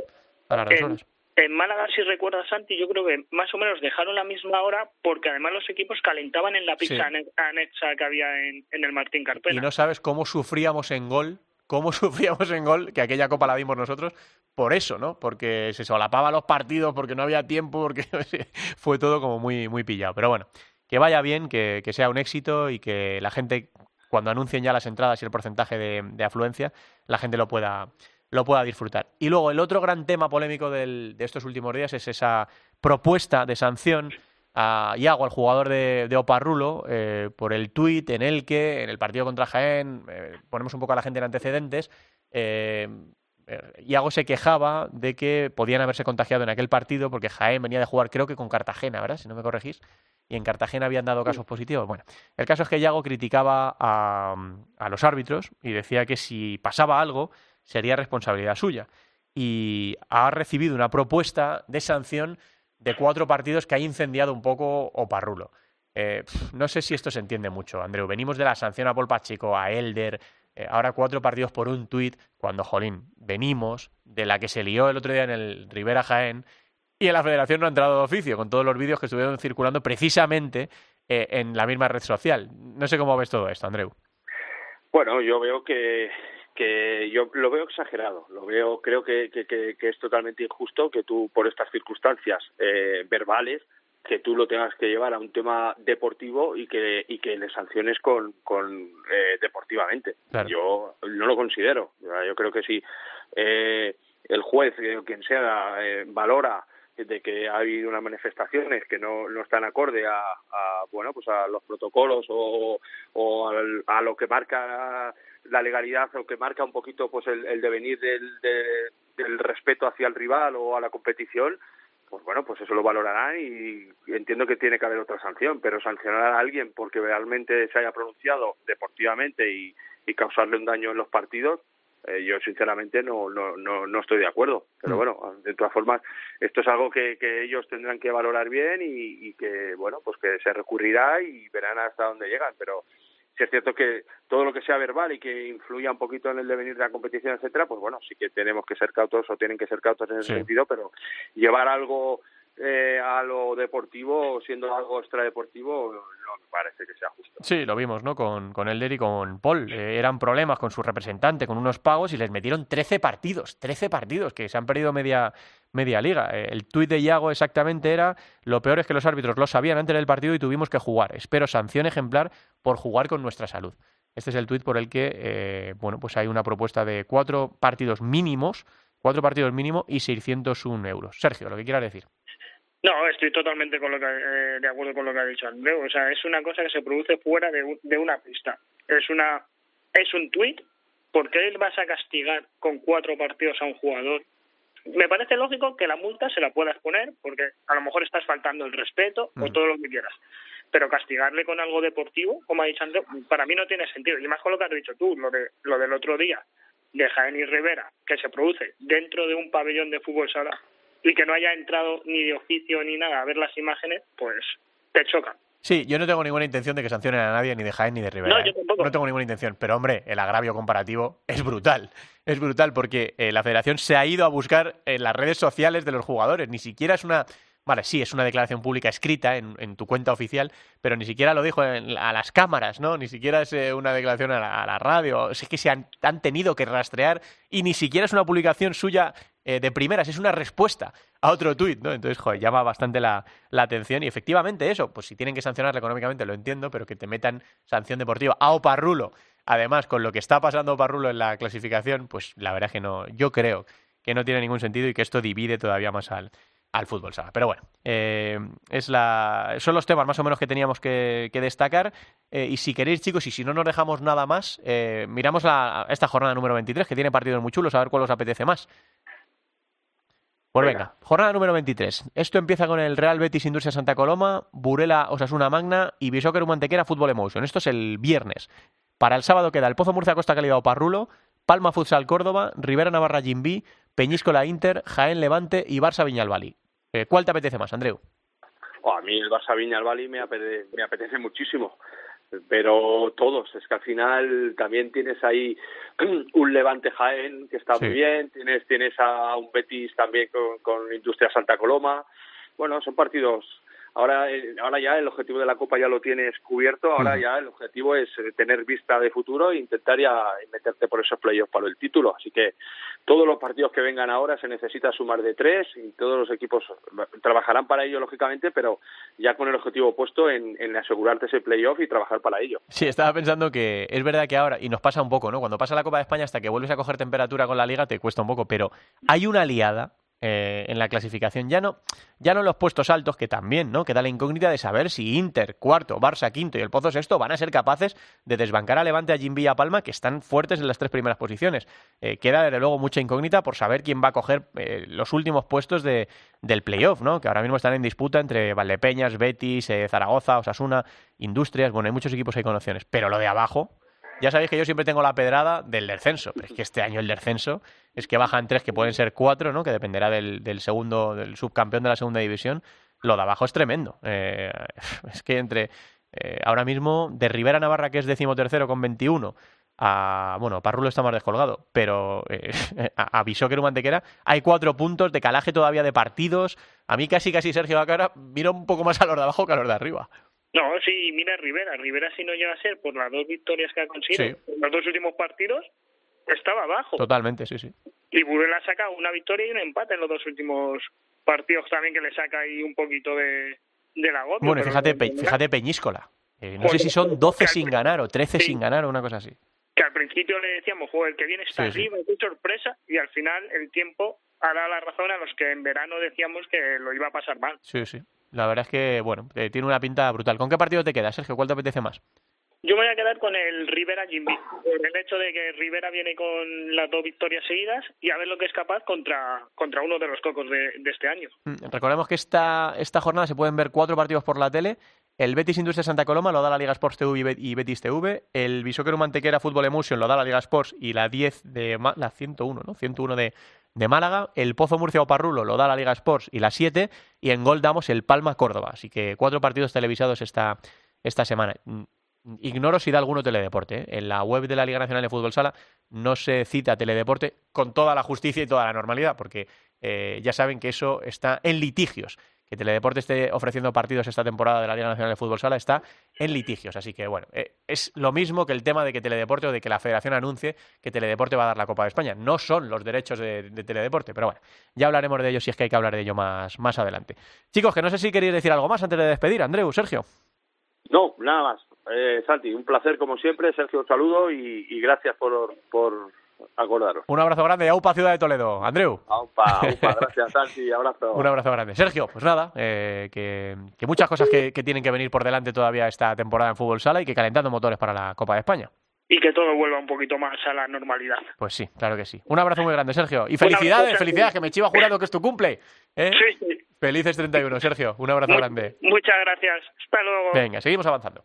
a las dos horas. En Málaga, si recuerdas, Santi, yo creo que más o menos dejaron la misma hora porque además los equipos calentaban en la pista anexa que había en, el Martín Carpena. Y no sabes cómo sufríamos en gol, cómo sufríamos en gol, que aquella copa la dimos nosotros, por eso, ¿no? Porque se solapaba los partidos, porque no había tiempo, porque fue todo como muy, muy pillado. Pero bueno, que vaya bien, que, sea un éxito y que la gente, cuando anuncien ya las entradas y el porcentaje de afluencia, la gente lo pueda lo pueda disfrutar. Y luego el otro gran tema polémico de estos últimos días es esa propuesta de sanción a Iago, al jugador de, Oparrulo, eh, por el tuit en el que en el partido contra Jaén, eh, ponemos un poco a la gente en antecedentes, eh, Iago se quejaba de que podían haberse contagiado en aquel partido porque Jaén venía de jugar creo que con Cartagena, ¿verdad? Si no me corregís. Y en Cartagena habían dado casos positivos. Bueno, el caso es que Iago criticaba a, a los árbitros y decía que si pasaba algo, sería responsabilidad suya. Y ha recibido una propuesta de sanción de cuatro partidos que ha incendiado un poco Oparrulo. Eh, no sé si esto se entiende mucho, Andreu. Venimos de la sanción a Paul Pacheco, a Elder, eh, ahora cuatro partidos por un tuit, cuando, jolín, venimos de la que se lió el otro día en el Rivera Jaén y en la federación no ha entrado de oficio, con todos los vídeos que estuvieron circulando precisamente eh, en la misma red social. No sé cómo ves todo esto, Andreu. Bueno, yo veo que que yo lo veo exagerado, lo veo, creo que, que, que, es totalmente injusto que tú por estas circunstancias eh, verbales que tú lo tengas que llevar a un tema deportivo y que y que le sanciones con, con eh, deportivamente. Yo no lo considero. Yo creo que si eh, el juez o quien sea eh, valora de que ha habido unas manifestaciones que no, no están acorde a, a, bueno pues a los protocolos o, o a lo que marca la legalidad o que marca un poquito pues el, el devenir del, del respeto hacia el rival o a la competición pues bueno, pues eso lo valorarán y entiendo que tiene que haber otra sanción, pero sancionar a alguien porque realmente se haya pronunciado deportivamente y, y causarle un daño en los partidos, eh, yo sinceramente no, no, no, no estoy de acuerdo. Pero mm. bueno, de todas formas, esto es algo que, que ellos tendrán que valorar bien y, y que, bueno, pues que se recurrirá y verán hasta dónde llegan, pero si es cierto que todo lo que sea verbal y que influya un poquito en el devenir de la competición, etcétera, pues bueno, sí que tenemos que ser cautos o tienen que ser cautos en ese sentido, pero llevar algo eh, a lo deportivo, siendo algo extradeportivo, no me parece que sea justo. Sí, lo vimos, ¿no? Con, con Elder y con Paul. Eh, eran problemas con su representante, con unos pagos y les metieron 13 partidos, 13 partidos, que se han perdido media, media liga. Eh, el tuit de Iago exactamente era, lo peor es que los árbitros lo sabían antes del partido y tuvimos que jugar. Espero sanción ejemplar por jugar con nuestra salud. Este es el tuit por el que, bueno, pues hay una propuesta de cuatro partidos mínimos, cuatro partidos mínimo y 601 euros. Sergio, lo que quiera decir. No, estoy totalmente con lo que, eh, de acuerdo con lo que ha dicho Andreu. O sea, es una cosa que se produce fuera de, de una pista. Es una es un tuit. ¿Por qué vas a castigar con cuatro partidos a un jugador? Me parece lógico que la multa se la puedas poner porque a lo mejor estás faltando el respeto o mm. todo lo que quieras. Pero castigarle con algo deportivo, como ha dicho Andreu, para mí no tiene sentido. Y más con lo que has dicho tú, lo, de, lo del otro día de Jaén y Rivera, que se produce dentro de un pabellón de fútbol sala, y que no haya entrado ni de oficio ni nada a ver las imágenes, pues te choca. Sí, yo no tengo ninguna intención de que sancionen a nadie, ni de Jaén ni de Rivera. No, yo ¿eh? tampoco. No tengo ninguna intención. Pero, hombre, el agravio comparativo es brutal. Es brutal porque eh, la federación se ha ido a buscar en las redes sociales de los jugadores. Ni siquiera es una Vale, sí, es una declaración pública escrita en, tu cuenta oficial, pero ni siquiera lo dijo a las cámaras, ¿no? Ni siquiera es eh, una declaración a la, radio. Es que se han, tenido que rastrear y ni siquiera es una publicación suya eh, de primeras, es una respuesta a otro tuit, ¿no? Entonces, joder, llama bastante la, atención y efectivamente eso, pues si tienen que sancionarle económicamente, lo entiendo, pero que te metan sanción deportiva a Oparrulo, además con lo que está pasando Oparrulo en la clasificación, pues la verdad es que no, yo creo que no tiene ningún sentido y que esto divide todavía más al, al fútbol sala. Pero bueno, eh, es la, son los temas más o menos que teníamos que, destacar. Eh, y si queréis, chicos, y si no nos dejamos nada más, eh, miramos la, esta jornada número 23, que tiene partidos muy chulos, a ver cuál os apetece más. Pues venga. jornada número 23. Esto empieza con el Real Betis Industria Santa Coloma, Burela Osasuna Magna y Bishoker Mantequera Fútbol Emotion. Esto es el viernes. Para el sábado queda el Pozo Murcia Costa Calidad o Parrulo, Palma Futsal Córdoba, Rivera Navarra Jimbi, Peñíscola Inter, Jaén Levante y Barça Viñalbali. Eh, ¿Cuál te apetece más, Andreu? Oh, a mí el Barça Viñalbali me apetece, me apetece muchísimo pero todos, es que al final también tienes ahí un Levante Jaén que está muy bien, tienes tienes a un Betis también con, con Industria Santa Coloma, bueno, son partidos ahora, eh, ahora ya el objetivo de la Copa ya lo tienes cubierto, ahora ya el objetivo es eh, tener vista de futuro e intentar ya meterte por esos playoffs para el título. Así que todos los partidos que vengan ahora se necesita sumar de tres y todos los equipos trabajarán para ello, lógicamente, pero ya con el objetivo puesto en, en asegurarte ese playoff y trabajar para ello. Sí, estaba pensando que es verdad que ahora, y nos pasa un poco, ¿no? Cuando pasa la Copa de España hasta que vuelves a coger temperatura con la liga te cuesta un poco, pero hay una aliada eh, en la clasificación. Ya no, ya no los puestos altos, que también, ¿no? Queda la incógnita de saber si Inter, cuarto, Barça, quinto y el Pozo sexto van a ser capaces de desbancar a Levante, a Jimby y Palma, que están fuertes en las tres primeras posiciones. Eh, queda, desde luego, mucha incógnita por saber quién va a coger eh, los últimos puestos de, del playoff, ¿no? Que ahora mismo están en disputa entre Valdepeñas, Betis, Zaragoza, Osasuna, Industrias. Bueno, hay muchos equipos ahí con opciones. Pero lo de abajo, ya sabéis que yo siempre tengo la pedrada del descenso, pero es que este año el descenso es que bajan tres, que pueden ser cuatro, ¿no? Que dependerá del, del segundo, del subcampeón de la segunda división. Lo de abajo es tremendo. Eh, es que entre eh, ahora mismo de Rivera Navarra, que es decimotercero con 21, a, bueno, Parrulo está más descolgado, pero eh, avisó que era un mantequera. Hay cuatro puntos de calaje todavía de partidos. A mí casi, casi Sergio Bacara mira un poco más a los de abajo que a los de arriba. No, sí, mira Rivera. Rivera si no llega a ser por las dos victorias que ha conseguido en los dos últimos partidos, estaba abajo. Totalmente, sí, sí. Y Burela saca una victoria y un empate en los dos últimos partidos también que le saca ahí un poquito de, del agobio. Bueno, fíjate, fíjate Peñíscola. Eh, no sé si son 12 sin ganar o 13 sin ganar o una cosa así. Que al principio le decíamos, joder, el que viene está arriba, qué sorpresa, y al final el tiempo ha dado la razón a los que en verano decíamos que lo iba a pasar mal. Sí, sí. La verdad es que, bueno, eh, tiene una pinta brutal. ¿Con qué partido te quedas, Sergio? ¿Cuál te apetece más? Yo me voy a quedar con el Rivera Jimmy, el hecho de que Rivera viene con las dos victorias seguidas y a ver lo que es capaz contra, contra uno de los cocos de, este año. Mm, recordemos que esta, esta jornada se pueden ver cuatro partidos por la tele. El Betis Industria Santa Coloma lo da la Liga Sports TV y Betis TV. El Bisóquero Mantequera Fútbol Emulsion lo da la Liga Sports y la 10 de la 101, ¿no? 101 de, de Málaga. El Pozo Murcia Oparrulo lo da la Liga Sports y la 7. Y en Gol damos el Palma Córdoba. Así que cuatro partidos televisados esta, esta semana. Mm, Ignoro si da alguno teledeporte. ¿eh? En la web de la Liga Nacional de Fútbol Sala no se cita teledeporte con toda la justicia y toda la normalidad, porque eh, ya saben que eso está en litigios. Que Teledeporte esté ofreciendo partidos esta temporada de la Liga Nacional de Fútbol Sala está en litigios. Así que, bueno, eh, es lo mismo que el tema de que Teledeporte o de que la Federación anuncie que Teledeporte va a dar la Copa de España. No son los derechos de, Teledeporte, pero bueno, ya hablaremos de ello si es que hay que hablar de ello más, más adelante. Chicos, que no sé si queréis decir algo más antes de despedir. Andreu, Sergio. No, nada más. Eh, Santi, un placer como siempre. Sergio, un saludo y, gracias por, por acordaros. Un abrazo grande. Aupa, Ciudad de Toledo. Andreu. Aupa, aupa. Gracias, Santi. Abrazo. un abrazo grande. Sergio, pues nada, eh, que, muchas cosas que, que tienen que venir por delante todavía esta temporada en Fútbol Sala y que calentando motores para la Copa de España y que todo vuelva un poquito más a la normalidad. Pues sí, claro que sí. Un abrazo muy grande, Sergio. Y felicidades, felicidades, que me chiva jurando que es tu cumple. ¿eh? Sí, Felices 31, Sergio. Un abrazo grande. Muchas gracias. Hasta luego. Venga, seguimos avanzando.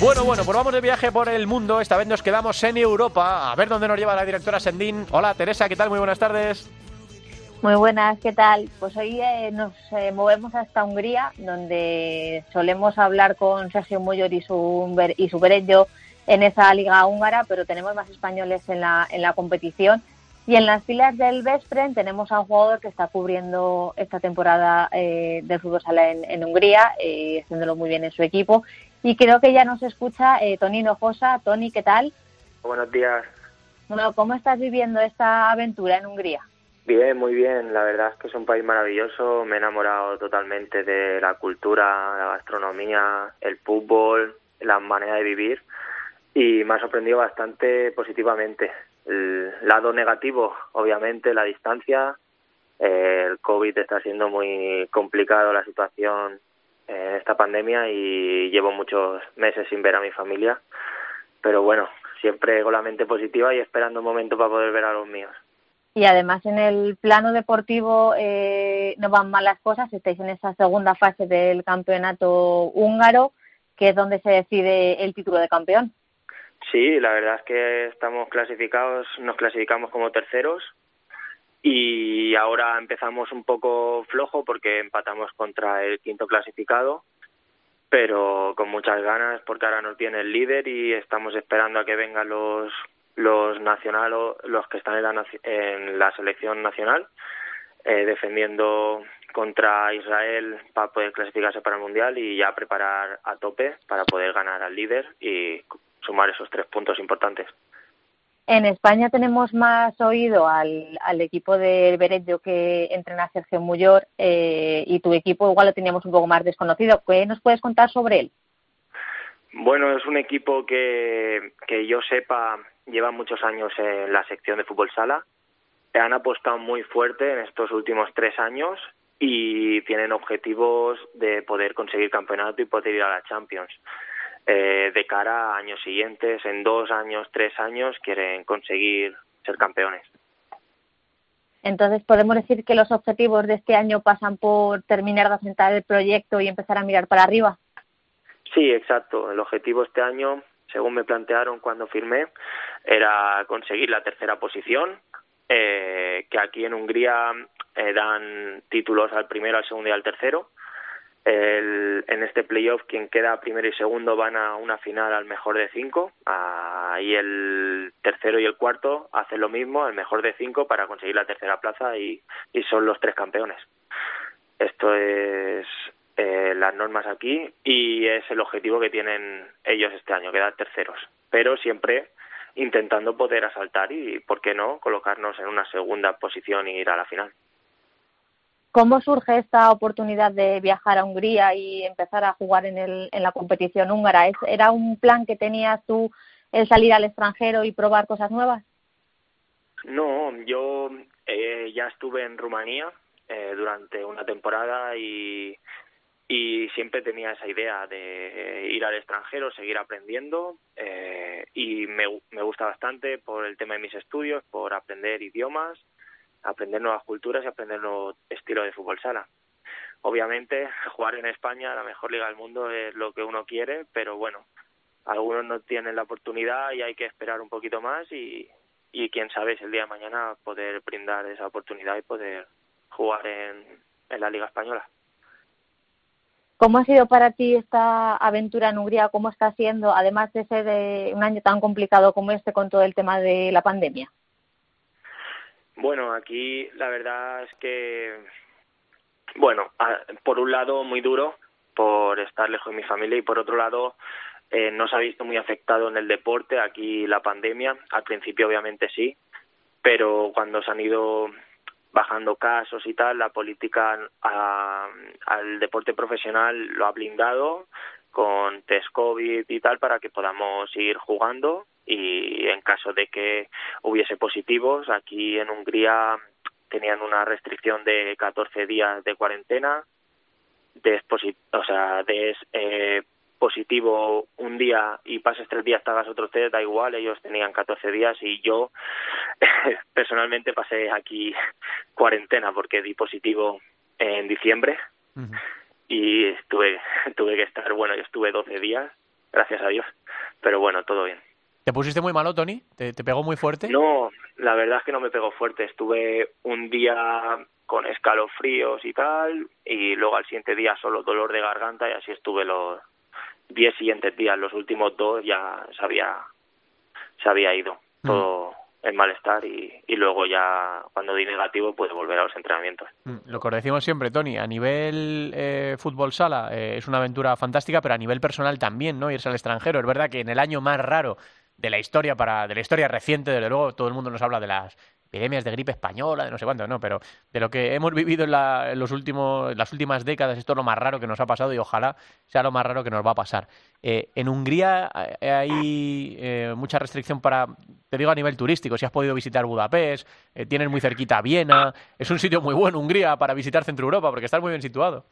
Bueno, bueno, pues vamos de viaje por el mundo. Esta vez nos quedamos en Europa. A ver dónde nos lleva la directora Sendín. Hola, Teresa, ¿qué tal? Muy buenas tardes. Muy buenas, ¿qué tal? Pues hoy eh, nos eh, movemos hasta Hungría, donde solemos hablar con Sergio Moyor y su, y su en esa liga húngara, pero tenemos más españoles en la, en la competición. Y en las filas del Vespren tenemos a un jugador que está cubriendo esta temporada eh, del fútbol sala en, en Hungría, eh, haciéndolo muy bien en su equipo, y creo que ya nos escucha eh, Tony Nojosa. Tony, ¿qué tal? Buenos días. Bueno, ¿cómo estás viviendo esta aventura en Hungría? Bien, muy bien. La verdad es que es un país maravilloso. Me he enamorado totalmente de la cultura, la gastronomía, el fútbol, la manera de vivir y me ha sorprendido bastante positivamente. El lado negativo, obviamente, la distancia. Eh, el COVID está siendo muy complicado la situación en esta pandemia y llevo muchos meses sin ver a mi familia. Pero bueno, siempre con la mente positiva y esperando un momento para poder ver a los míos. Y además en el plano deportivo eh, no van mal las cosas, estáis en esa segunda fase del campeonato húngaro, que es donde se decide el título de campeón. Sí, la verdad es que estamos clasificados, nos clasificamos como terceros y ahora empezamos un poco flojo porque empatamos contra el quinto clasificado, pero con muchas ganas porque ahora nos viene el líder y estamos esperando a que vengan los los nacionales, los que están en la, en la selección nacional, eh, defendiendo contra Israel para poder clasificarse para el Mundial y ya preparar a tope para poder ganar al líder y sumar esos tres puntos importantes. En España tenemos más oído al, equipo del Beretto que entrena Sergio Muyor eh, y tu equipo igual lo teníamos un poco más desconocido. ¿Qué nos puedes contar sobre él? Bueno, es un equipo que, que yo sepa lleva muchos años en la sección de fútbol sala. Han apostado muy fuerte en estos últimos tres años y tienen objetivos de poder conseguir campeonato y poder ir a la Champions. Eh, de cara a años siguientes, en dos años, tres años, quieren conseguir ser campeones. Entonces, ¿podemos decir que los objetivos de este año pasan por terminar de asentar el proyecto y empezar a mirar para arriba? Sí, exacto. El objetivo este año, según me plantearon cuando firmé, era conseguir la tercera posición eh, que aquí en Hungría eh, dan títulos al primero, al segundo y al tercero. El, en este playoff quien queda primero y segundo van a una final al mejor de cinco y el tercero y el cuarto hacen lo mismo, el mejor de cinco para conseguir la tercera plaza y, y son los tres campeones. Esto es eh, las normas aquí y es el objetivo que tienen ellos este año, quedar terceros. Pero siempre intentando poder asaltar y, ¿por qué no?, colocarnos en una segunda posición y ir a la final. ¿Cómo surge esta oportunidad de viajar a Hungría y empezar a jugar en, el, en la competición húngara? ¿Era un plan que tenías tú el salir al extranjero y probar cosas nuevas? No, yo eh, ya estuve en Rumanía eh, durante una temporada y, y siempre tenía esa idea de ir al extranjero, seguir aprendiendo eh, y me, me gusta bastante por el tema de mis estudios, por aprender idiomas, aprender nuevas culturas y aprender nuevo estilo de fútbol sala. Obviamente, jugar en España, la mejor liga del mundo, es lo que uno quiere, pero bueno, algunos no tienen la oportunidad y hay que esperar un poquito más y, quién sabe si el día de mañana poder brindar esa oportunidad y poder jugar en, la Liga Española. ¿Cómo ha sido para ti esta aventura en Hungría? ¿Cómo está siendo, además de ser de un año tan complicado como este con todo el tema de la pandemia? Bueno, aquí la verdad es que, bueno, por un lado muy duro por estar lejos de mi familia y por otro lado eh, no se ha visto muy afectado en el deporte aquí la pandemia. Al principio obviamente sí, pero cuando se han ido bajando casos y tal, la política al deporte profesional lo ha blindado con test COVID y tal para que podamos seguir jugando y en caso de que hubiese positivos, aquí en Hungría tenían una restricción de 14 días de cuarentena, de, o sea, de eh, positivo un día y pases tres días, te hagas otro test, da igual, ellos tenían 14 días y yo personalmente pasé aquí cuarentena porque di positivo en diciembre y estuve, tuve que estar, bueno, yo estuve 12 días, gracias a Dios, pero bueno, todo bien. ¿Te pusiste muy malo, Tony? ¿Te, ¿Te, pegó muy fuerte? No, la verdad es que no me pegó fuerte. Estuve un día con escalofríos y tal, y luego al siguiente día solo dolor de garganta, y así estuve los, diez siguientes días, los últimos dos ya se había, se había ido mm. todo el malestar y, y luego ya cuando di negativo pude volver a los entrenamientos. Mm, lo que decimos siempre, Tony, a nivel eh, fútbol sala eh, es una aventura fantástica, pero a nivel personal también, ¿no? Irse al extranjero. Es verdad que en el año más raro de la historia para de la historia reciente, desde luego todo el mundo nos habla de las epidemias de gripe española, de no sé cuánto, no, pero de lo que hemos vivido en, la, los últimos, las últimas décadas, esto es lo más raro que nos ha pasado y ojalá sea lo más raro que nos va a pasar. Eh, en Hungría eh, hay eh, mucha restricción para, te digo a nivel turístico, si has podido visitar Budapest, eh, tienes muy cerquita Viena, es un sitio muy bueno Hungría para visitar Centro Europa porque estás muy bien situado.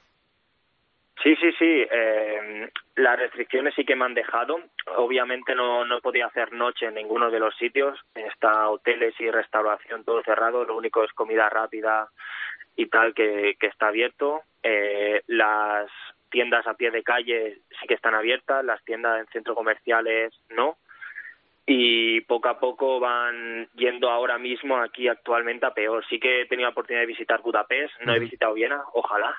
Sí, sí, sí. Eh, las restricciones sí que me han dejado. Obviamente no, no podía hacer noche en ninguno de los sitios. Está hoteles y restauración todo cerrado. Lo único es comida rápida y tal que, que está abierto. Eh, las tiendas a pie de calle sí que están abiertas. Las tiendas en centros comerciales no. Y poco a poco van yendo ahora mismo aquí actualmente a peor. Sí que he tenido la oportunidad de visitar Budapest. No he visitado Viena. Ojalá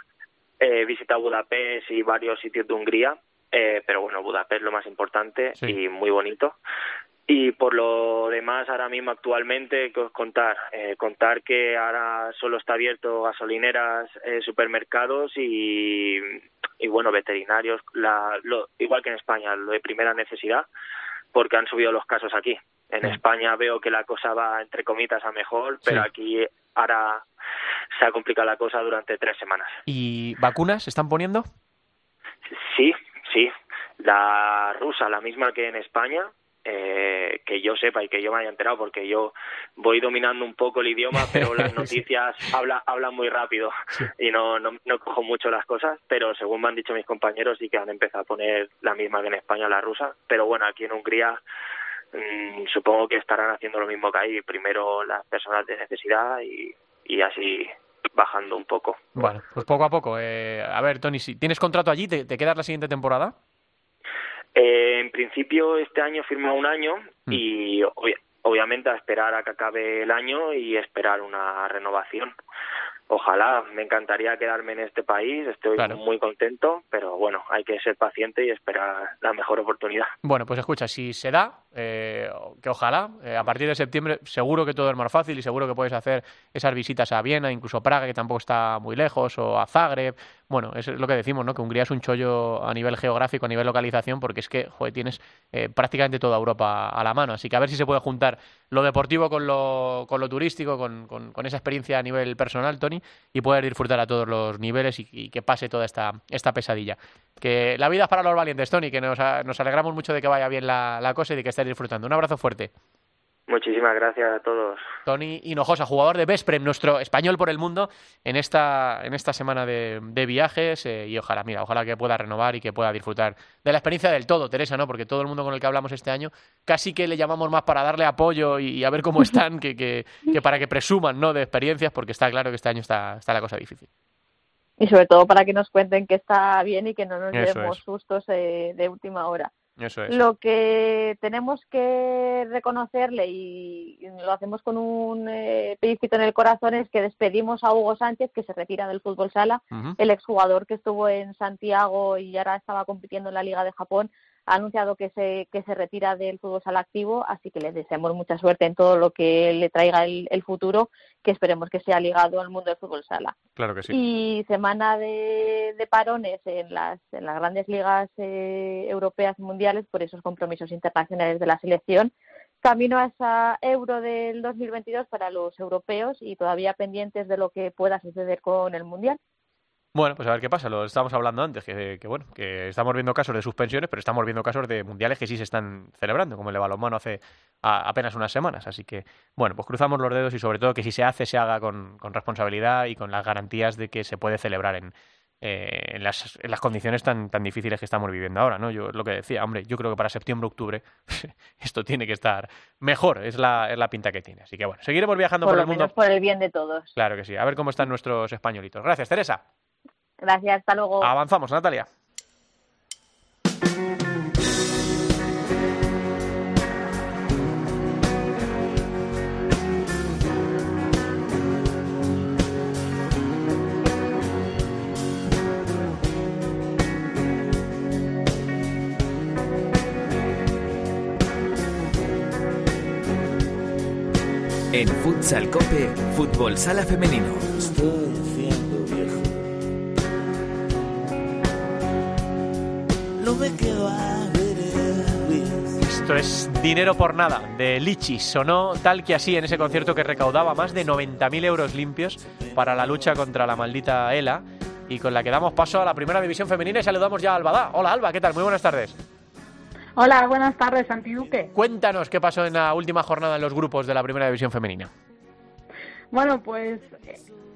He visitado Budapest y varios sitios de Hungría, eh, pero bueno, Budapest lo más importante y muy bonito. Y por lo demás, ahora mismo actualmente, ¿qué os contar? Eh, contar que ahora solo está abierto gasolineras, eh, supermercados y, y, bueno, veterinarios, la, lo, igual que en España, lo de primera necesidad, porque han subido los casos aquí. En España veo que la cosa va, entre comitas, a mejor, pero aquí ahora se ha complicado la cosa durante tres semanas. ¿Y vacunas se están poniendo? Sí, sí. La rusa, la misma que en España, eh, que yo sepa y que yo me haya enterado, porque yo voy dominando un poco el idioma, pero las noticias habla, hablan muy rápido y no, no, no, cojo mucho las cosas, pero según me han dicho mis compañeros, sí que han empezado a poner la misma que en España, la rusa. Pero bueno, aquí en Hungría mmm, supongo que estarán haciendo lo mismo que ahí, primero las personas de necesidad y y así bajando un poco. Bueno, pues poco a poco. Eh, a ver, Tony, si tienes contrato allí, ¿te, te quedas la siguiente temporada? Eh, en principio este año firma un año mm. y obviamente a esperar a que acabe el año y esperar una renovación ojalá, me encantaría quedarme en este país, estoy muy contento, pero bueno, hay que ser paciente y esperar la mejor oportunidad. Bueno, pues escucha, si se da, eh, que ojalá, eh, a partir de septiembre seguro que todo es más fácil y seguro que puedes hacer esas visitas a Viena, incluso Praga, que tampoco está muy lejos, o a Zagreb. Bueno, es lo que decimos, ¿no? Que Hungría es un chollo a nivel geográfico, a nivel localización, porque es que, tienes eh, prácticamente toda Europa a la mano. Así que a ver si se puede juntar lo deportivo con lo, con lo turístico, con, con, esa experiencia a nivel personal, Tony, y poder disfrutar a todos los niveles y, que pase toda esta, esta pesadilla. Que la vida es para los valientes, Tony, que nos, nos alegramos mucho de que vaya bien la, la cosa y de que estés disfrutando. Un abrazo fuerte. Muchísimas gracias a todos. Tony Hinojosa, jugador de Vesprem, nuestro español por el mundo, en esta, en esta semana de, viajes eh, y ojalá, mira, ojalá que pueda renovar y que pueda disfrutar de la experiencia del todo, Teresa, ¿no? Porque todo el mundo con el que hablamos este año casi que le llamamos más para darle apoyo y, a ver cómo están que, que, para que presuman, ¿no? De experiencias, porque está claro que este año está, está la cosa difícil. Y sobre todo para que nos cuenten que está bien y que no nos demos sustos eh, de última hora. Lo que tenemos que reconocerle y lo hacemos con un eh, pellizquito en el corazón es que despedimos a Hugo Sánchez, que se retira del fútbol sala, el exjugador que estuvo en Santiago y ahora estaba compitiendo en la Liga de Japón ha anunciado que se, que se retira del fútbol sala activo, así que le deseamos mucha suerte en todo lo que le traiga el, futuro, que esperemos que sea ligado al mundo del fútbol sala. Claro que sí. Y semana de, parones en las, en las grandes ligas eh, europeas y mundiales por esos compromisos internacionales de la selección. Camino a esa Euro del 2022 para los europeos y todavía pendientes de lo que pueda suceder con el Mundial. Bueno, pues a ver qué pasa. Lo estábamos hablando antes, que, bueno, que estamos viendo casos de suspensiones, pero estamos viendo casos de mundiales que sí se están celebrando, como el de balonmano hace apenas unas semanas. Así que, bueno, pues cruzamos los dedos y sobre todo que si se hace, se haga con, responsabilidad y con las garantías de que se puede celebrar en, eh, en, las, en las condiciones tan, tan difíciles que estamos viviendo ahora, ¿no? Yo lo que decía, hombre, yo creo que para septiembre, octubre, esto tiene que estar mejor, es la, es la pinta que tiene. Así que bueno, seguiremos viajando por, por el mundo. por el bien de todos. Claro que sí. A ver cómo están nuestros españolitos. Gracias, Teresa. Gracias, hasta luego. Avanzamos, Natalia. En Futsal Cope, Fútbol Sala Femenino. Esto es Dinero por Nada, de Lichis. Sonó tal que así en ese concierto que recaudaba más de 90.000 euros limpios para la lucha contra la maldita ELA y con la que damos paso a la primera división femenina y saludamos ya a Alba. Hola Alba, ¿qué tal? Muy buenas tardes. Hola, buenas tardes, Santiduque. Cuéntanos qué pasó en la última jornada en los grupos de la primera división femenina. Bueno, pues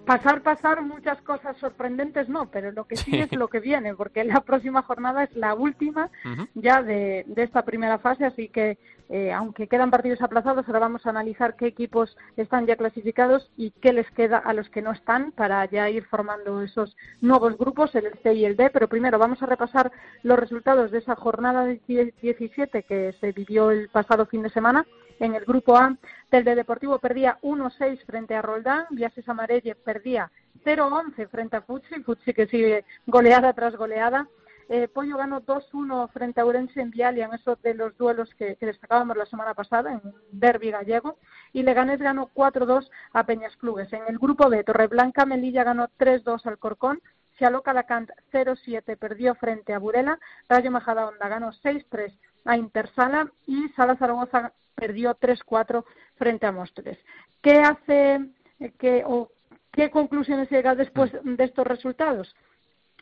pasar, pasar muchas cosas sorprendentes no, pero lo que sí, es lo que viene, porque la próxima jornada es la última ya de, de, esta primera fase, así que eh, aunque quedan partidos aplazados, ahora vamos a analizar qué equipos están ya clasificados y qué les queda a los que no están para ya ir formando esos nuevos grupos, el C y el D, pero primero vamos a repasar los resultados de esa jornada de 17 que se vivió el pasado fin de semana. En el grupo A, del de Deportivo perdía 1-6 frente a Roldán, Viases Amarelle perdía 0-11 frente a Futsi, Futsi que sigue goleada tras goleada. Eh, Pollo ganó 2-1 frente a Urense en Vialia, en esos de los duelos que, destacábamos la semana pasada, en un derby gallego. Y Leganés ganó 4-2 a Peñas Clubes. En el grupo B, Torreblanca Melilla ganó 3-2 al Corcón. Sialoca Calacant 0-7 perdió frente a Burela. Rayo Majadahonda ganó 6-3 a Intersala. Y Sala Zaragoza perdió 3-4 frente a Móstoles. ¿Qué hace eh, o qué conclusiones llega después de estos resultados?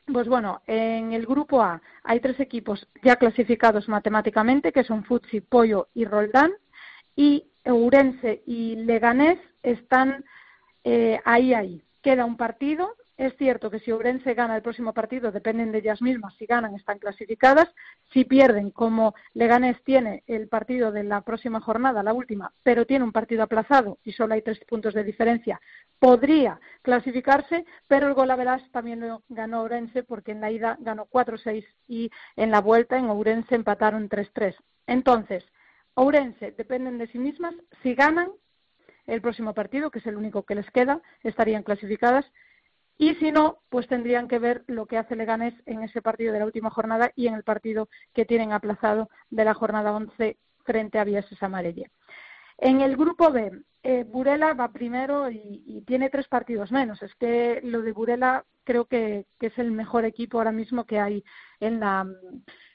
Pues bueno, en el grupo A hay tres equipos ya clasificados matemáticamente, que son Futsi, Pollo y Roldán, y Ourense y Leganés están eh, ahí, ahí. Queda un partido es cierto que si Ourense gana el próximo partido, dependen de ellas mismas. Si ganan, están clasificadas. Si pierden, como Leganés tiene el partido de la próxima jornada, la última, pero tiene un partido aplazado y solo hay tres puntos de diferencia, podría clasificarse, pero el gol a velas también lo ganó Ourense porque en la ida ganó 4-6 y en la vuelta en Ourense empataron 3-3. Entonces, Ourense dependen de sí mismas. Si ganan el próximo partido, que es el único que les queda, estarían clasificadas. Y si no, pues tendrían que ver lo que hace Leganés en ese partido de la última jornada y en el partido que tienen aplazado de la jornada 11 frente a Villases Amarelle. En el grupo B, eh, Burela va primero y, tiene tres partidos menos. Es que lo de Burela creo que, es el mejor equipo ahora mismo que hay en la,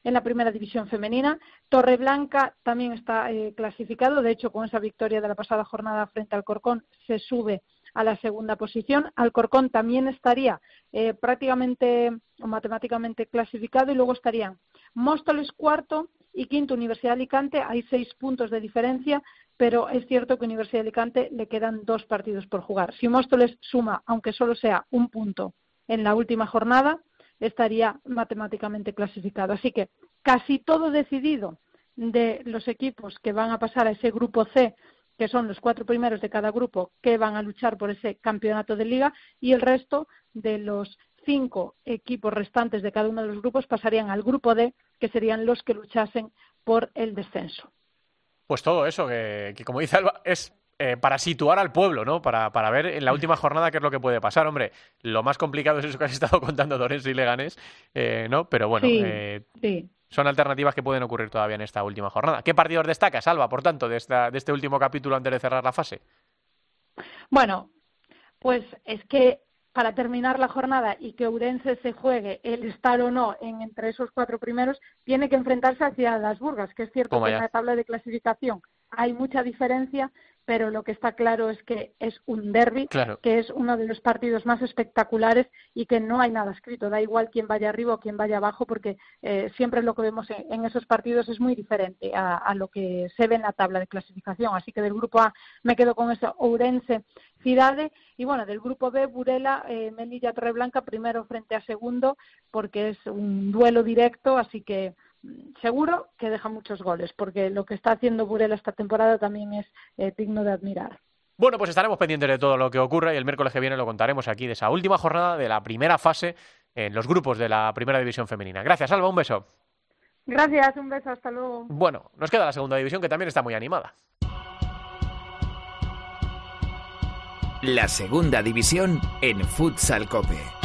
en la primera división femenina. Torreblanca también está eh, clasificado. De hecho, con esa victoria de la pasada jornada frente al Corcón, se sube a la segunda posición. Alcorcón también estaría eh, prácticamente o matemáticamente clasificado y luego estarían Móstoles cuarto y quinto Universidad de Alicante. Hay seis puntos de diferencia, pero es cierto que Universidad de Alicante le quedan dos partidos por jugar. Si Móstoles suma, aunque solo sea un punto en la última jornada, estaría matemáticamente clasificado. Así que casi todo decidido de los equipos que van a pasar a ese grupo C que son los cuatro primeros de cada grupo que van a luchar por ese campeonato de liga y el resto de los cinco equipos restantes de cada uno de los grupos pasarían al grupo D, que serían los que luchasen por el descenso. Pues todo eso, que, como dice Alba, es eh, para situar al pueblo, ¿no? Para, para, ver en la última jornada qué es lo que puede pasar. Hombre, lo más complicado es eso que has estado contando Dorense y Leganés, eh, ¿no? Pero bueno, eh, sí son alternativas que pueden ocurrir todavía en esta última jornada. ¿Qué partidos destaca, Salva, por tanto, de, esta, de este último capítulo antes de cerrar la fase? Bueno, pues es que para terminar la jornada y que Urense se juegue el estar o no en entre esos cuatro primeros, tiene que enfrentarse hacia las Burgas, que es cierto que en la tabla de clasificación hay mucha diferencia, pero lo que está claro es que es un derby, que es uno de los partidos más espectaculares y que no hay nada escrito. Da igual quién vaya arriba o quién vaya abajo, porque eh, siempre lo que vemos en, esos partidos es muy diferente a, lo que se ve en la tabla de clasificación. Así que del grupo A me quedo con eso, Ourense, Cidade, y bueno, del grupo B, Burela, eh, Melilla, Torreblanca, primero frente a segundo, porque es un duelo directo, así que seguro que deja muchos goles, porque lo que está haciendo Burela esta temporada también es eh, digno de admirar. Bueno, pues estaremos pendientes de todo lo que ocurra y el miércoles que viene lo contaremos aquí de esa última jornada de la primera fase en los grupos de la primera división femenina. Gracias, Alba, un beso. Gracias, un beso, hasta luego. Bueno, nos queda la segunda división que también está muy animada. La segunda división en Futsal Cope.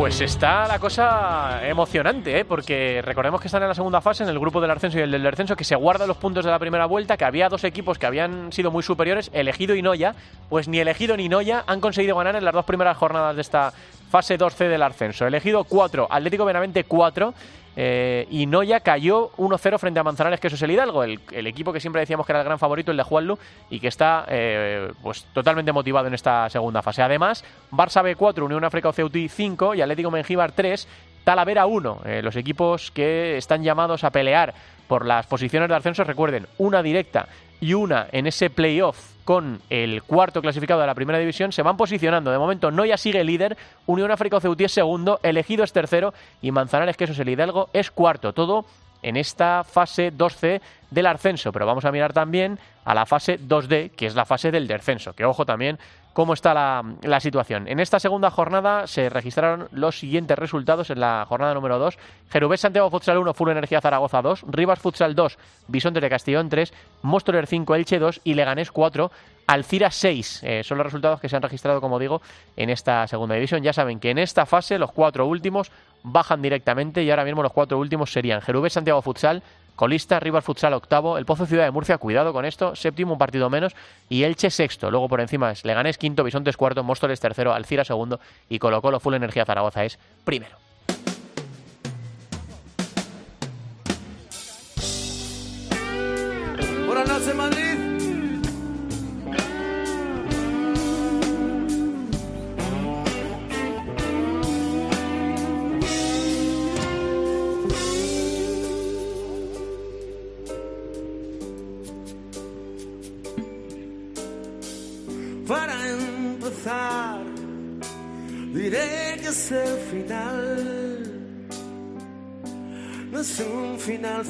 Pues está la cosa emocionante, ¿eh? porque recordemos que están en la segunda fase, en el grupo del ascenso y el del descenso, que se guardan los puntos de la primera vuelta, que había dos equipos que habían sido muy superiores, elegido y Noya, pues ni elegido ni Noya han conseguido ganar en las dos primeras jornadas de esta fase 12 del ascenso. Elegido 4, Atlético Benavente 4, eh, y Noya cayó 1-0 frente a Manzanares, que eso es el Hidalgo, el, equipo que siempre decíamos que era el gran favorito, el de Juanlu, y que está eh, pues totalmente motivado en esta segunda fase. Además, Barça B4, Unión África Ceuti 5 y Atlético Mengíbar 3, Talavera 1. Eh, los equipos que están llamados a pelear por las posiciones de ascenso, recuerden, una directa y una en ese playoff con el cuarto clasificado de la primera división, se van posicionando. De momento, Noya sigue líder, Unión África Ceutí es segundo, Elegido es tercero y Manzanares, que eso es el Hidalgo, es cuarto. Todo en esta fase 2C del ascenso, pero vamos a mirar también a la fase 2D, que es la fase del descenso, que ojo también cómo está la, situación. En esta segunda jornada se registraron los siguientes resultados en la jornada número 2. Jerubés Santiago Futsal 1, Full Energía Zaragoza 2, Rivas Futsal 2, Bisonte de Castellón 3, Móstoler 5, Elche 2 y Leganés 4, Alcira 6. Eh, son los resultados que se han registrado, como digo, en esta segunda división. Ya saben que en esta fase los cuatro últimos bajan directamente y ahora mismo los cuatro últimos serían Jerubés Santiago Futsal, Colista, River Futsal octavo, el Pozo Ciudad de Murcia, cuidado con esto, séptimo, un partido menos, y Elche sexto. Luego por encima es Leganés quinto, Bisontes cuarto, Móstoles tercero, Alcira segundo y Colo Colo Full Energía Zaragoza es primero.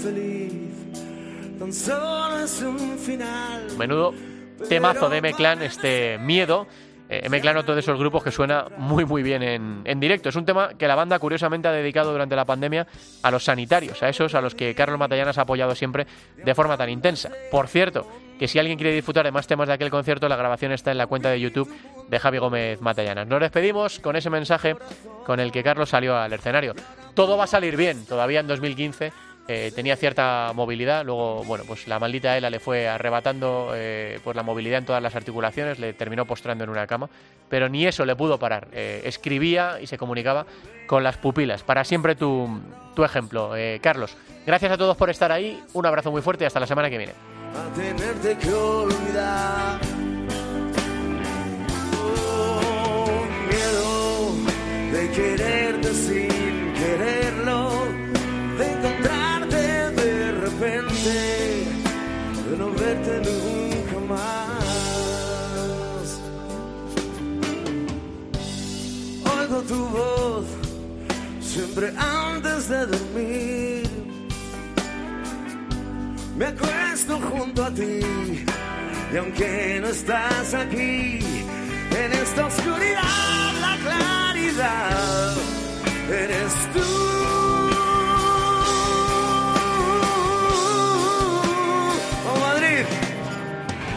Feliz, tan solo es un final. Menudo temazo de M-Clan, este miedo. Eh, M-Clan, otro de esos grupos que suena muy, muy bien en, en, directo. Es un tema que la banda, curiosamente, ha dedicado durante la pandemia a los sanitarios, a esos a los que Carlos Matallanas ha apoyado siempre de forma tan intensa. Por cierto, que si alguien quiere disfrutar de más temas de aquel concierto, la grabación está en la cuenta de YouTube de Javi Gómez Matallanas. Nos despedimos con ese mensaje con el que Carlos salió al escenario. Todo va a salir bien, todavía en 2015 eh, tenía cierta movilidad, luego, bueno, pues la maldita ELA le fue arrebatando eh, pues la movilidad en todas las articulaciones, le terminó postrando en una cama, pero ni eso le pudo parar. Eh, escribía y se comunicaba con las pupilas. Para siempre tu, tu ejemplo, Carlos. Gracias a todos por estar ahí, un abrazo muy fuerte y hasta la semana que viene. Tu voz siempre antes de dormir. Me acuesto junto a ti y aunque no estás aquí, en esta oscuridad la claridad eres tú.